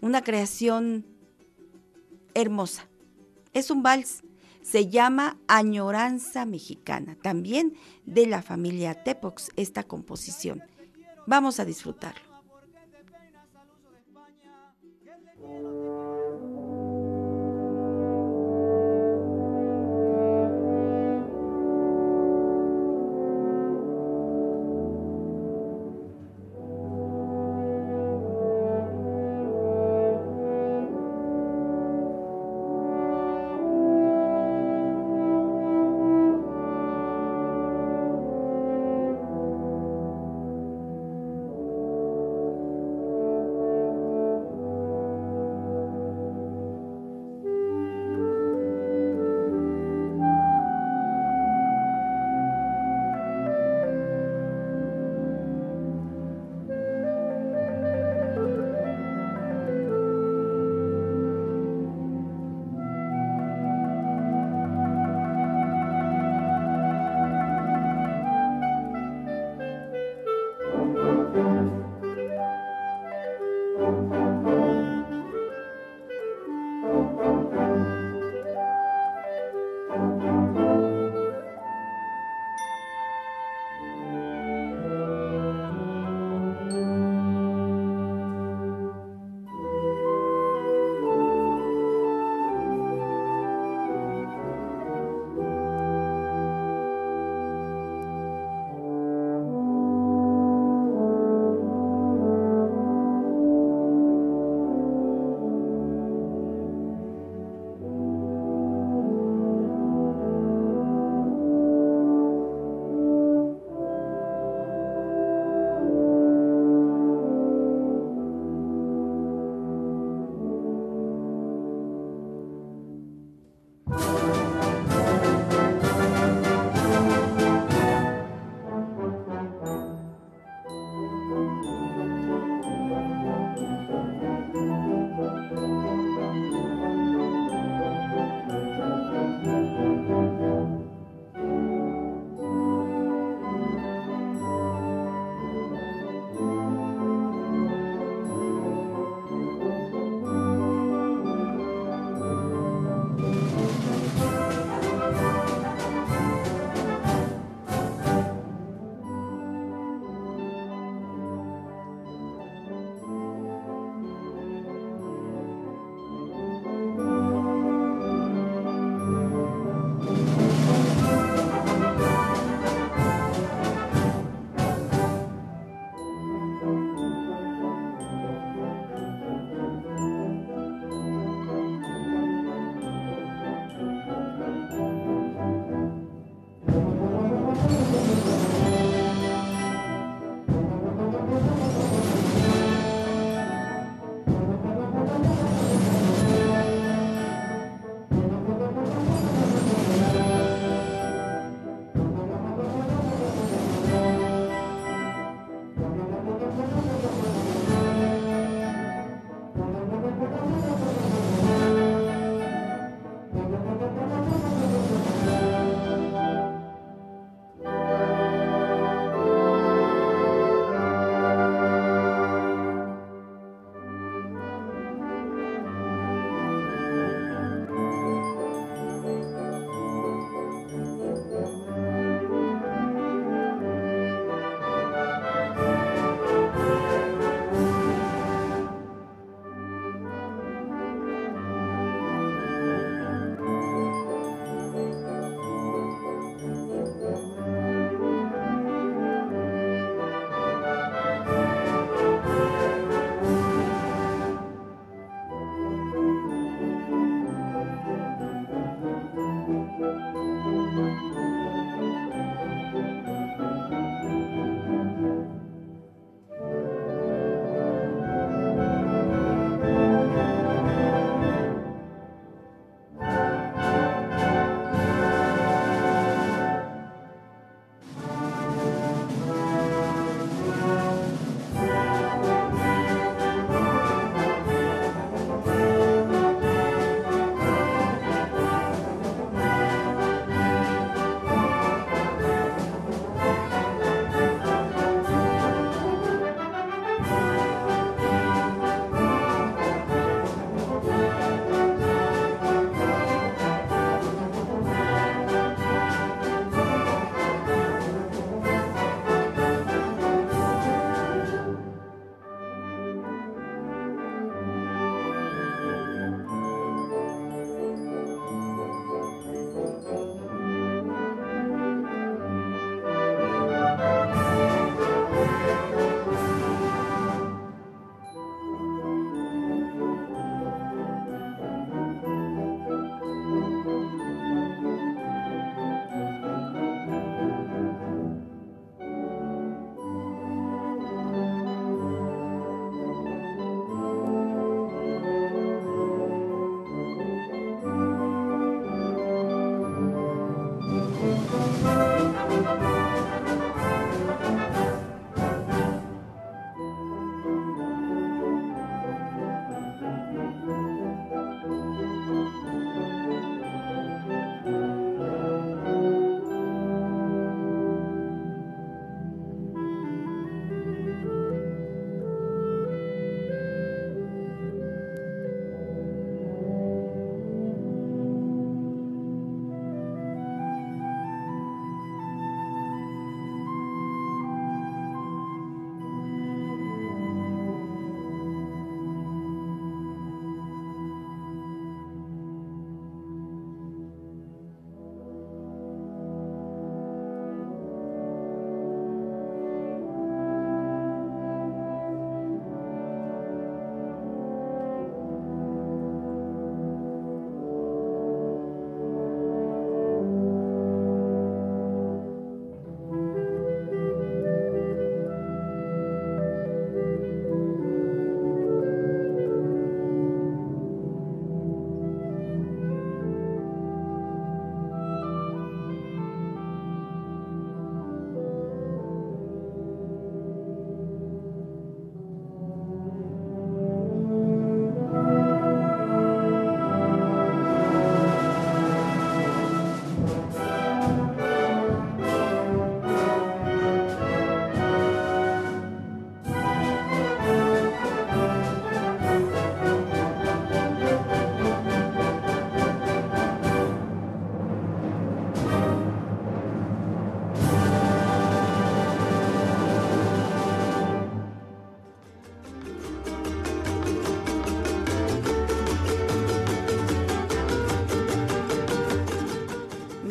una creación hermosa. Es un vals, se llama Añoranza Mexicana, también de la familia Tepox esta composición. Vamos a disfrutarlo.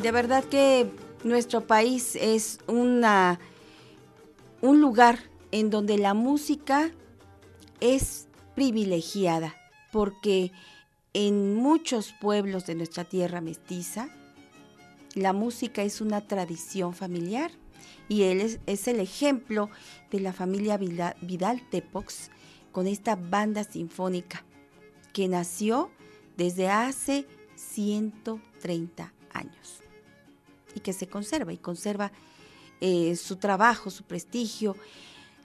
De verdad que nuestro país es una, un lugar en donde la música es privilegiada, porque en muchos pueblos de nuestra tierra mestiza, la música es una tradición familiar y él es, el ejemplo de la familia Vila- Vidal Tepox con esta banda sinfónica que nació desde hace 130 años y que se conserva y conserva eh, su trabajo, su prestigio,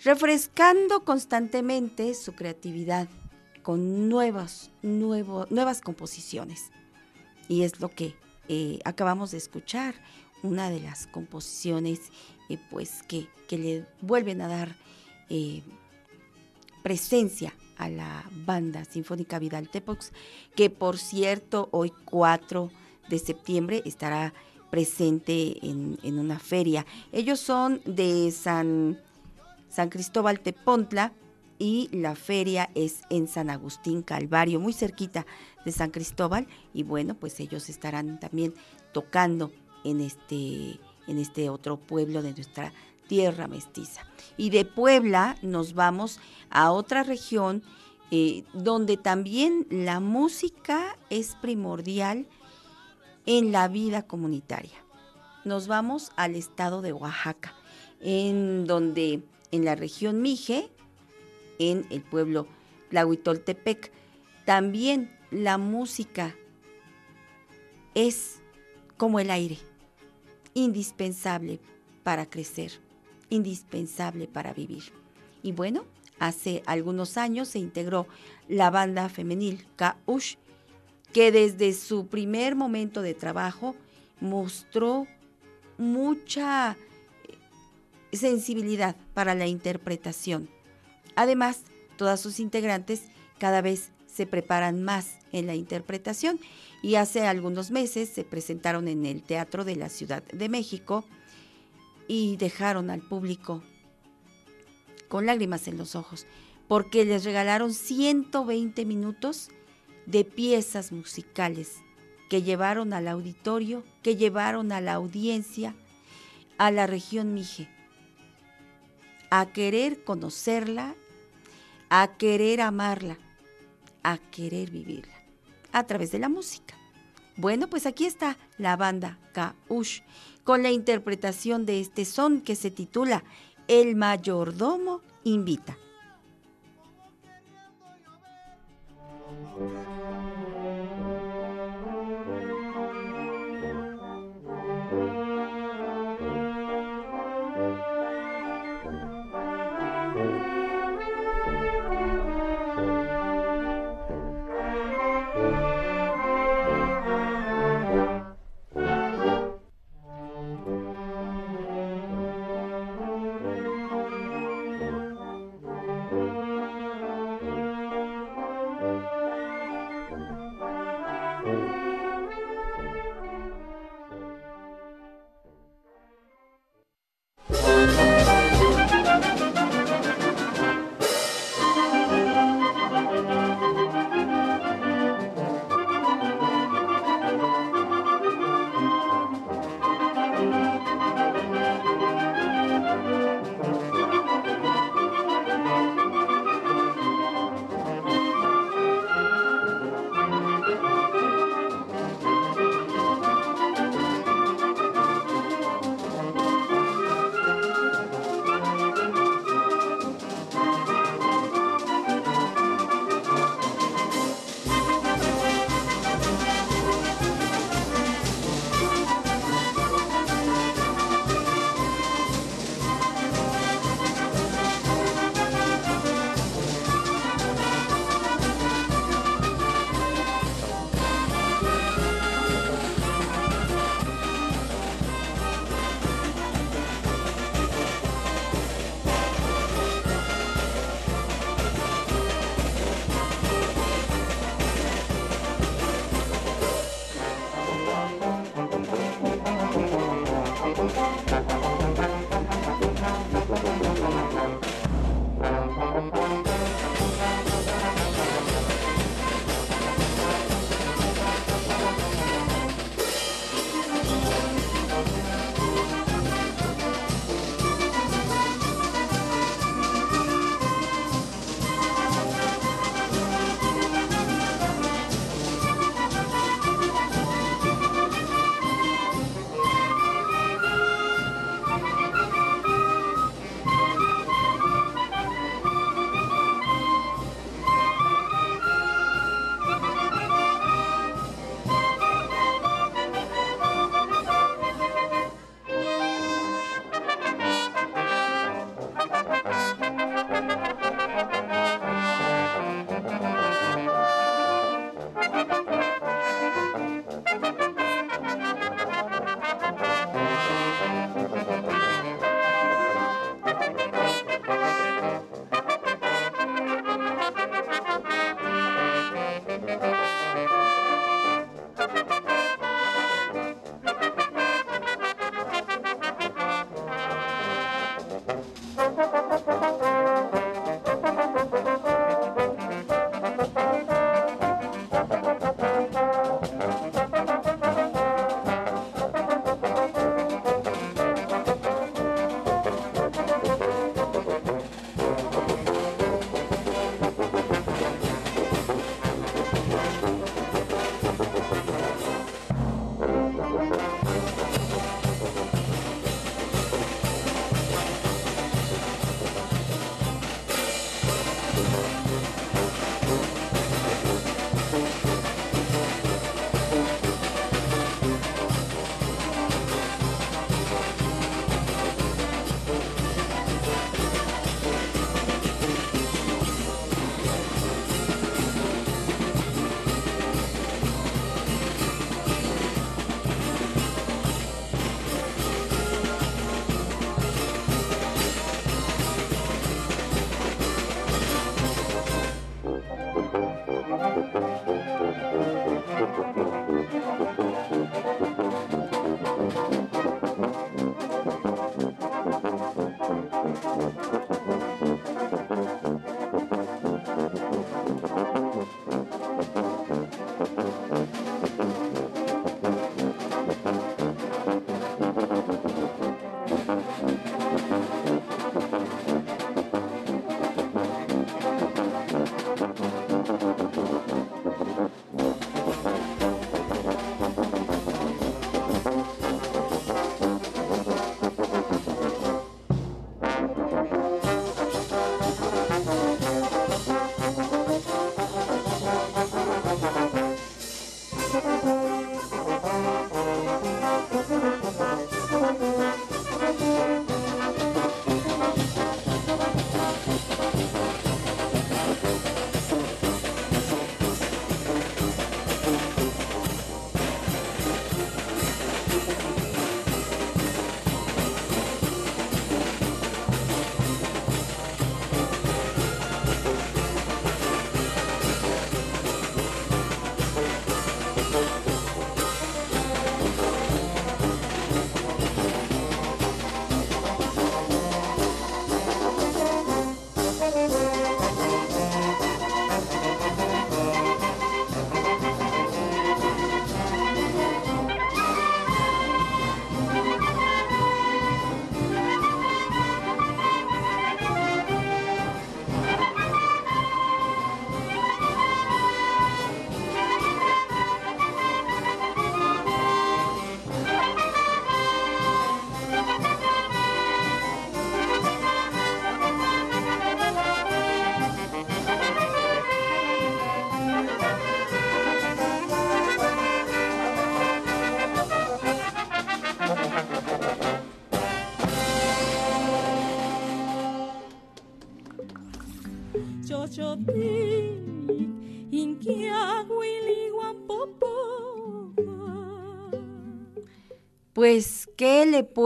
refrescando constantemente su creatividad con nuevas, nuevas composiciones. Y es lo que eh, acabamos de escuchar, una de las composiciones eh, pues que, que le vuelven a dar presencia a la banda sinfónica Vidal Tepox, que por cierto hoy 4 de septiembre estará presente en, en una feria. Ellos son de San, San Cristóbal Tepontla y la feria es en San Agustín Calvario, muy cerquita de San Cristóbal. Y bueno, pues ellos estarán también tocando en este, en este otro pueblo de nuestra tierra mestiza. Y de Puebla nos vamos a otra región eh, donde también la música es primordial en la vida comunitaria. Nos vamos al estado de Oaxaca, en donde en la región Mije, en el pueblo Tlahuitoltepec, también la música es como el aire, indispensable para crecer, indispensable para vivir. Y bueno, hace algunos años se integró la banda femenil Kaush, que desde su primer momento de trabajo mostró mucha eh, sensibilidad para la interpretación. Además, todas sus integrantes cada vez se preparan más en la interpretación y hace algunos meses se presentaron en el Teatro de la Ciudad de México y dejaron al público con lágrimas en los ojos porque les regalaron 120 minutos de piezas musicales que llevaron al auditorio, que llevaron a la audiencia, a la región Mije, a querer conocerla, a querer amarla, a querer vivirla, a través de la música. Bueno, pues aquí está la banda Kaush con la interpretación de este son que se titula El mayordomo invita.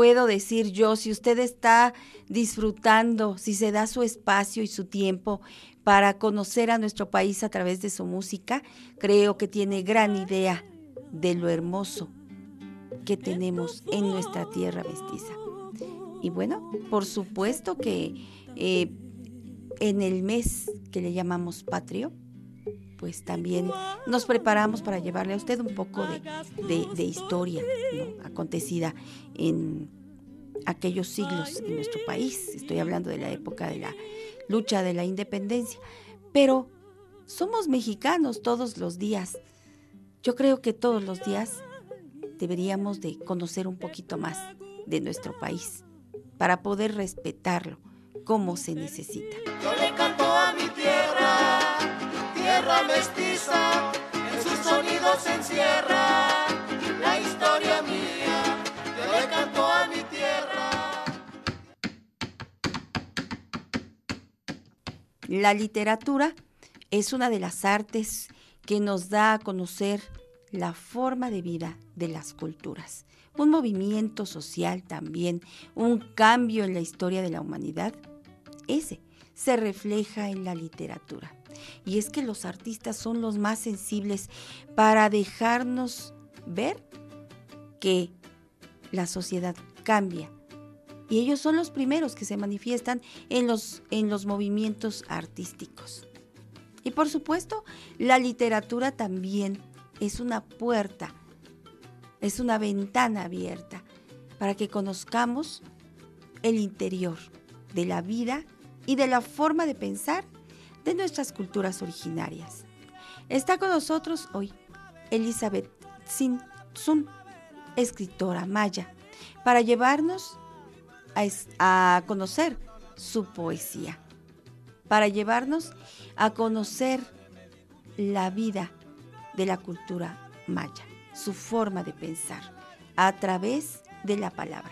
Puedo decir yo si usted está disfrutando, si se da su espacio y su tiempo para conocer a nuestro país a través de su música? Creo que tiene gran idea de lo hermoso que tenemos en nuestra tierra mestiza. Y bueno, por supuesto que eh, en el mes que le llamamos patrio, pues también nos preparamos para llevarle a usted un poco de, historia acontecida en aquellos siglos en nuestro país. Estoy hablando de la época de la lucha de la independencia. Pero somos mexicanos todos los días. Yo creo que todos los días deberíamos de conocer un poquito más de nuestro país para poder respetarlo como se necesita. Yo le canto a mi tierra, tierra mestiza, en sus sonidos encierra la historia La literatura es una de las artes que nos da a conocer la forma de vida de las culturas, un movimiento social también, un cambio en la historia de la humanidad. Ese se refleja en la literatura. Y es que los artistas son los más sensibles para dejarnos ver que la sociedad cambia. Y ellos son los primeros que se manifiestan en los, en los movimientos artísticos. Y por supuesto, la literatura también es una puerta, es una ventana abierta para que conozcamos el interior de la vida y de la forma de pensar de nuestras culturas originarias. Está con nosotros hoy Elizabeth Sin escritora maya, para llevarnos a, conocer su poesía, para llevarnos a conocer la vida de la cultura maya, su forma de pensar, a través de la palabra.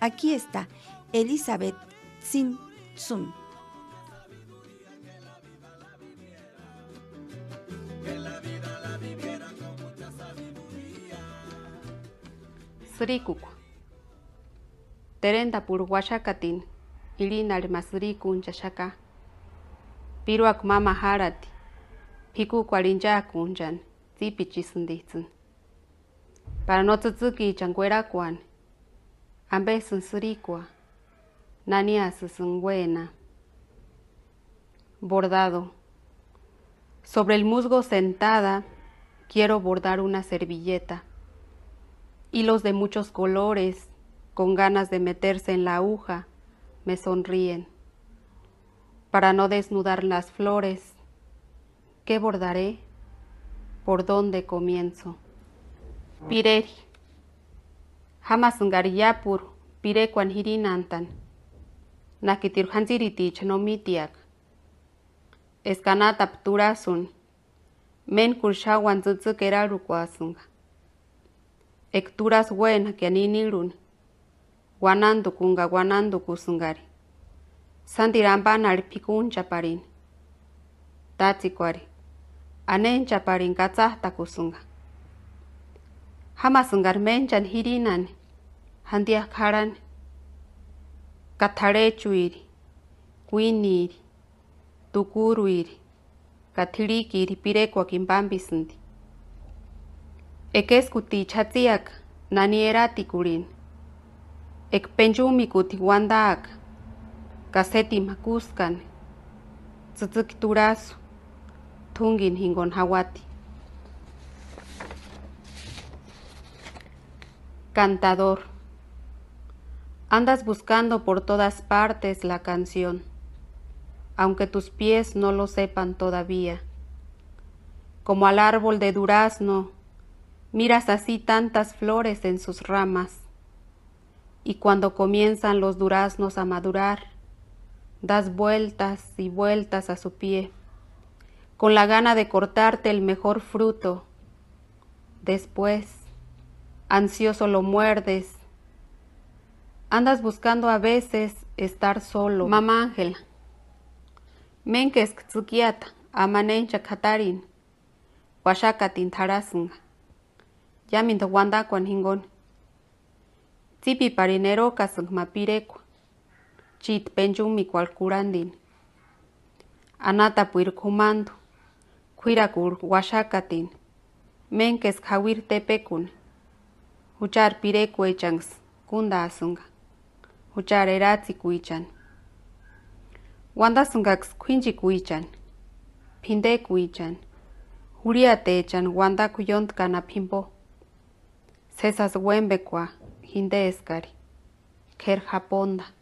Aquí está Elizabeth Sin Sun. Srikuku. Terenta pur washakatin, ilinal masrikun chashaka. Piruak mama harati, piku kwarinja kunjan, zipichi sunditsun. Para no tsutsuki changuera kwan, ambe sun srikua, Nania buena. Bordado. Sobre el musgo sentada, quiero bordar una servilleta. Hilos de muchos colores, con ganas de meterse en la aguja, me sonríen. Para no desnudar las flores, ¿qué bordaré? ¿Por dónde comienzo? Pireri. Hamasungariyapur, pire kwan hirinantan. Nakitir hansiritich no mitiak. Eskanata pturasun. Men kurshawan tzutzukera rukuasunga. Ekturas buena que guanandukunqa guanandukusunqari santirampanari phikunchaparini tatsikwari anenchaparin katsajtakusunqa jamasunqari menchan jirinani jantiaj kjarani katjarechuiri kuiniiri tukuruiri katjirikiri pirekua kimpampisinti ekeskuti chatsiak nanierátikurin kuti wandaak. Kaseti makuskan. Tzutzuk turasu. Tungin hingon hawati. Cantador. Andas buscando por todas partes la canción, aunque tus pies no lo sepan todavía. Como al árbol de durazno, miras así tantas flores en sus ramas, y cuando comienzan los duraznos a madurar, das vueltas y vueltas a su pie, con la gana de cortarte el mejor fruto. Después, ansioso lo muerdes. Andas buscando a veces estar solo. Mamá Ángela. Menkes tsukiata, amanencha katarin. Washakatin tarasunga. Yaminta wanda. Tipi parinero kasung mapirekwa. Chit penjumi kwal kurandin. Anata puir kumando. Kuirakur washakatin. Menkes kawir tepekun. Huchar pirecuechangs kunda asunga. Huchar eratzi kuichan. Wanda sungax kuinchi kuichan. Pinde kuichan. Huriatechan wanda pimpo. Cesas wembekwa hinde eskari. Ker japonda.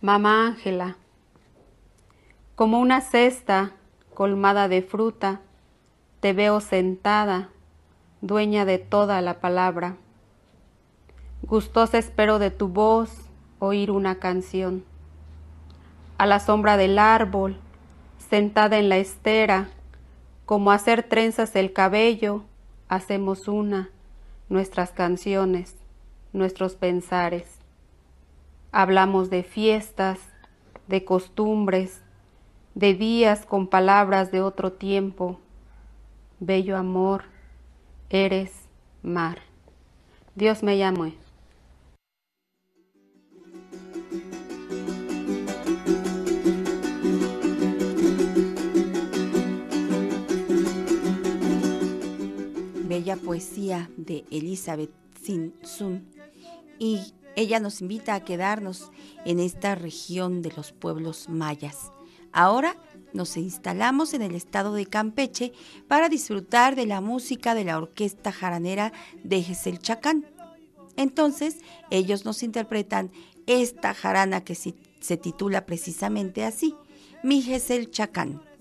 Mamá Ángela. Como una cesta colmada de fruta, te veo sentada, dueña de toda la palabra. Gustosa espero de tu voz oír una canción. A la sombra del árbol, sentada en la estera, como hacer trenzas el cabello, hacemos una, nuestras canciones, nuestros pensares. Hablamos de fiestas, de costumbres, de días con palabras de otro tiempo. Bello amor, eres mar. Dios me llamó. Bella poesía de Elizabeth Sun y ella nos invita a quedarnos en esta región de los pueblos mayas. Ahora nos instalamos en el estado de Campeche para disfrutar de la música de la orquesta jaranera de Gesel Chacán. Entonces, ellos nos interpretan esta jarana que se titula precisamente así, Mi Gesel Chacán.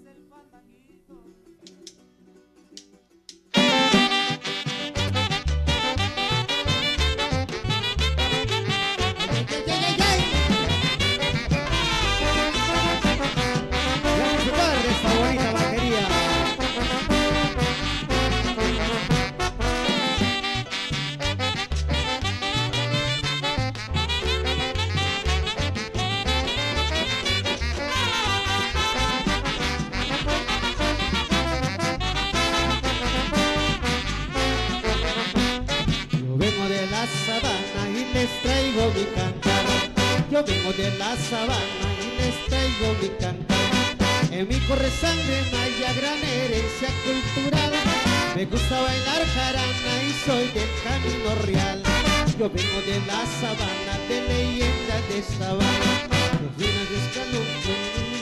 Soy del camino real. Yo vengo de la sabana, de leyenda de sabana, los fines de escalón,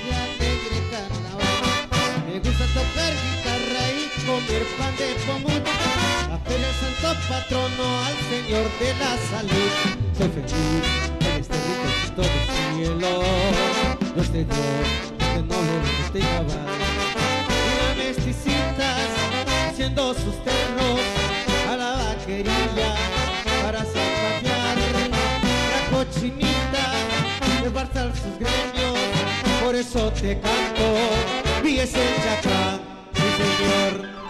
de alegre carnaval. Me gusta tocar guitarra y comer pan de pomut, hacer el santo patrono al Señor de la salud. Soy feliz en este rico del cielo, no estoy Dios, que no lo estoy cabal. Las mesticitas haciendo sus eso te canto y es el chacán mi señor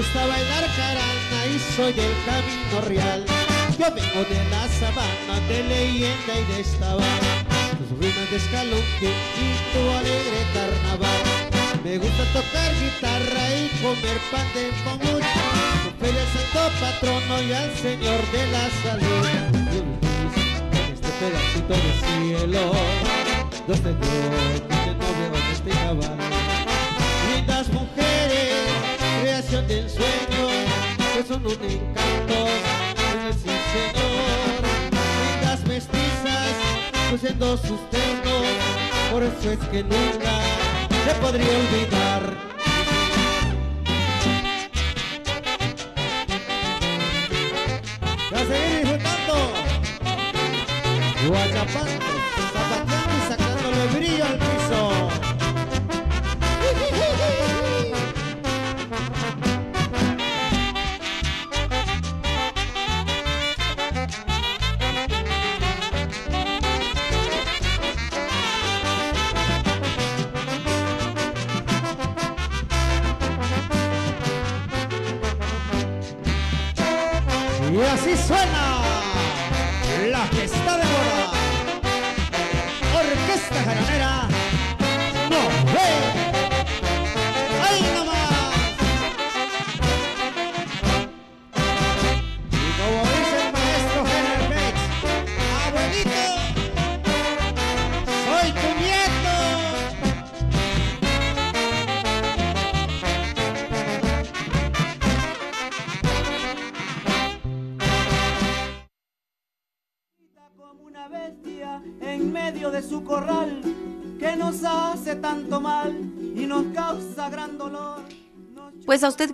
gusta bailar carana y soy del camino real. Yo vengo de la sabana, de leyenda y de esta Tus rimas de escalonque y tu alegre carnaval. Me gusta tocar guitarra y comer pan de pomut. Con al santo patrono y al señor de la salud. Yo en este pedacito de cielo. Dos de Dios, que no veo este cabal. Creación del sueño, que son un encanto. Es sí, señor. Lindas mestizas, luciendo sus ternos. Por eso es que nunca se podría olvidar. Y a seguir disfrutando.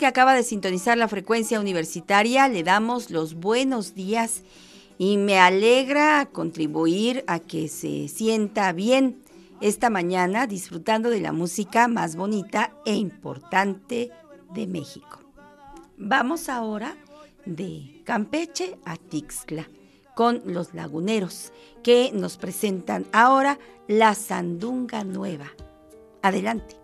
Acaba de sintonizar la frecuencia universitaria, le damos los buenos días y me alegra contribuir a que se sienta bien esta mañana disfrutando de la música más bonita e importante de México. Vamos ahora de Campeche a Tixla con los laguneros que nos presentan ahora la sandunga nueva. Adelante.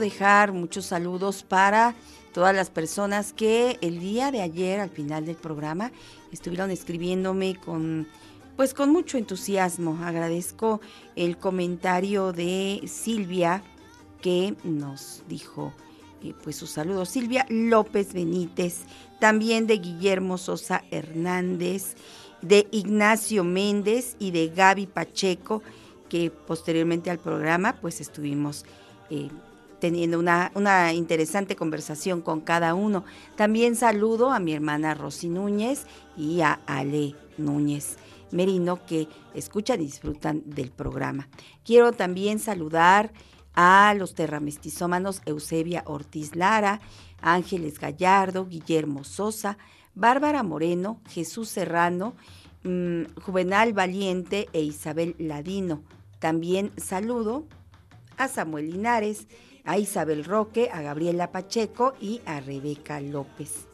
Dejar muchos saludos para todas las personas que el día de ayer, al final del programa, estuvieron escribiéndome con pues con mucho entusiasmo. Agradezco el comentario de Silvia que nos dijo eh, pues sus saludos. Silvia López Benítez, también de Guillermo Sosa Hernández, de Ignacio Méndez y de Gaby Pacheco, que posteriormente al programa pues estuvimos eh, teniendo una, una, interesante conversación con cada uno. También saludo a mi hermana Rosy Núñez y a Ale Núñez. Merino que escuchan y disfrutan del programa. Quiero también saludar a los terramestizómanos Eusebia Ortiz Lara, Ángeles Gallardo, Guillermo Sosa, Bárbara Moreno, Jesús Serrano, mmm, Juvenal Valiente e Isabel Ladino. También saludo a Samuel Linares, a Isabel Roque, a Gabriela Pacheco y a Rebeca López.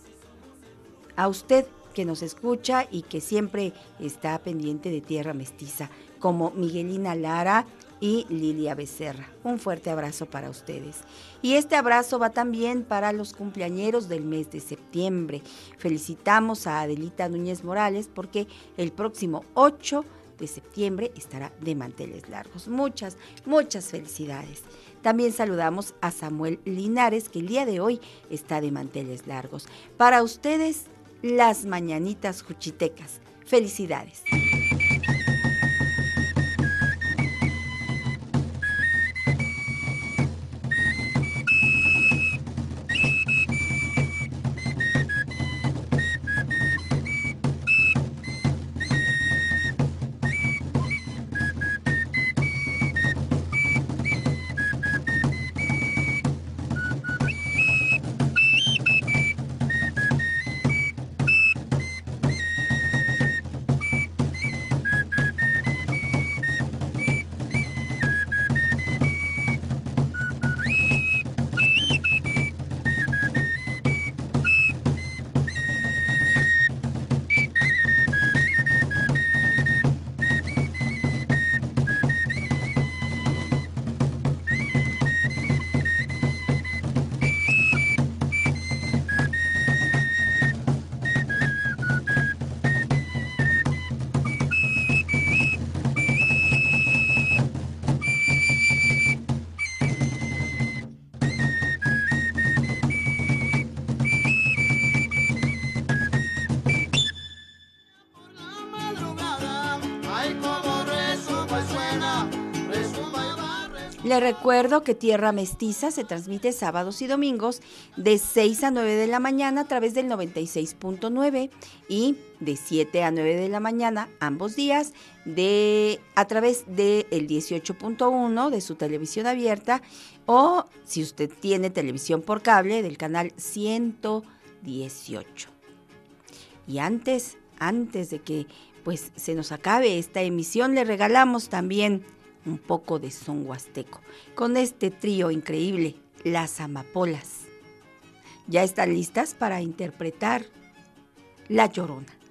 A usted que nos escucha y que siempre está pendiente de Tierra Mestiza, como Miguelina Lara y Lilia Becerra. Un fuerte abrazo para ustedes. Y este abrazo va también para los cumpleañeros del mes de septiembre. Felicitamos a Adelita Núñez Morales porque el próximo 8 de septiembre estará de manteles largos. Muchas, muchas felicidades. También saludamos a Samuel Linares, que el día de hoy está de manteles largos. Para ustedes, las mañanitas juchitecas. Felicidades. Le recuerdo que Tierra Mestiza se transmite sábados y domingos de 6 a 9 de la mañana a través del 96.9 y de 7 a 9 de la mañana ambos días de a través del 18.1 de su televisión abierta o si usted tiene televisión por cable del canal 118. Y antes, antes de que pues se nos acabe esta emisión le regalamos también un poco de son huasteco, con este trío increíble, las amapolas. Ya están listas para interpretar La Llorona.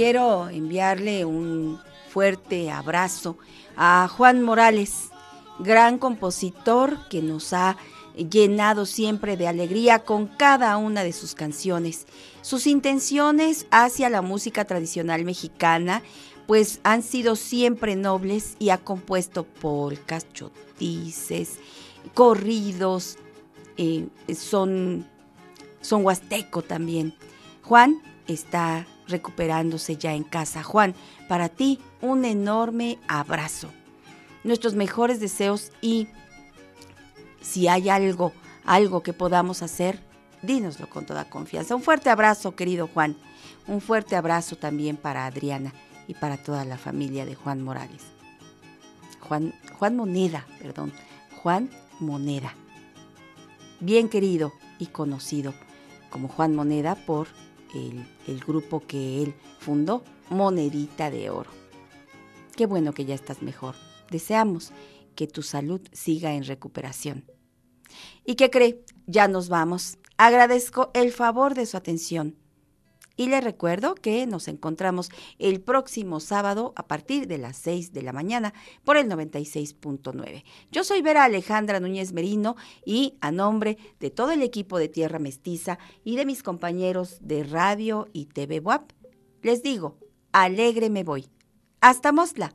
Quiero enviarle un fuerte abrazo a Juan Morales, gran compositor que nos ha llenado siempre de alegría con cada una de sus canciones. Sus intenciones hacia la música tradicional mexicana pues han sido siempre nobles y ha compuesto polcas, chotices, corridos, eh, son, son huasteco también. Juan está recuperándose ya en casa. Juan, para ti un enorme abrazo. Nuestros mejores deseos y si hay algo, algo que podamos hacer, dínoslo con toda confianza. Un fuerte abrazo, querido Juan. Un fuerte abrazo también para Adriana y para toda la familia de Juan Morales. Juan, Juan Moneda, perdón. Juan Moneda. Bien querido y conocido como Juan Moneda por el, grupo que él fundó, Monedita de Oro. Qué bueno que ya estás mejor. Deseamos que tu salud siga en recuperación. ¿Y qué cree? Ya nos vamos. Agradezco el favor de su atención. Y le recuerdo que nos encontramos el próximo sábado a partir de las 6 de la mañana por el 96.9. Yo soy Vera Alejandra Núñez Merino y a nombre de todo el equipo de Tierra Mestiza y de mis compañeros de radio y TV WAP, les digo, alegre me voy. Hasta Mosla.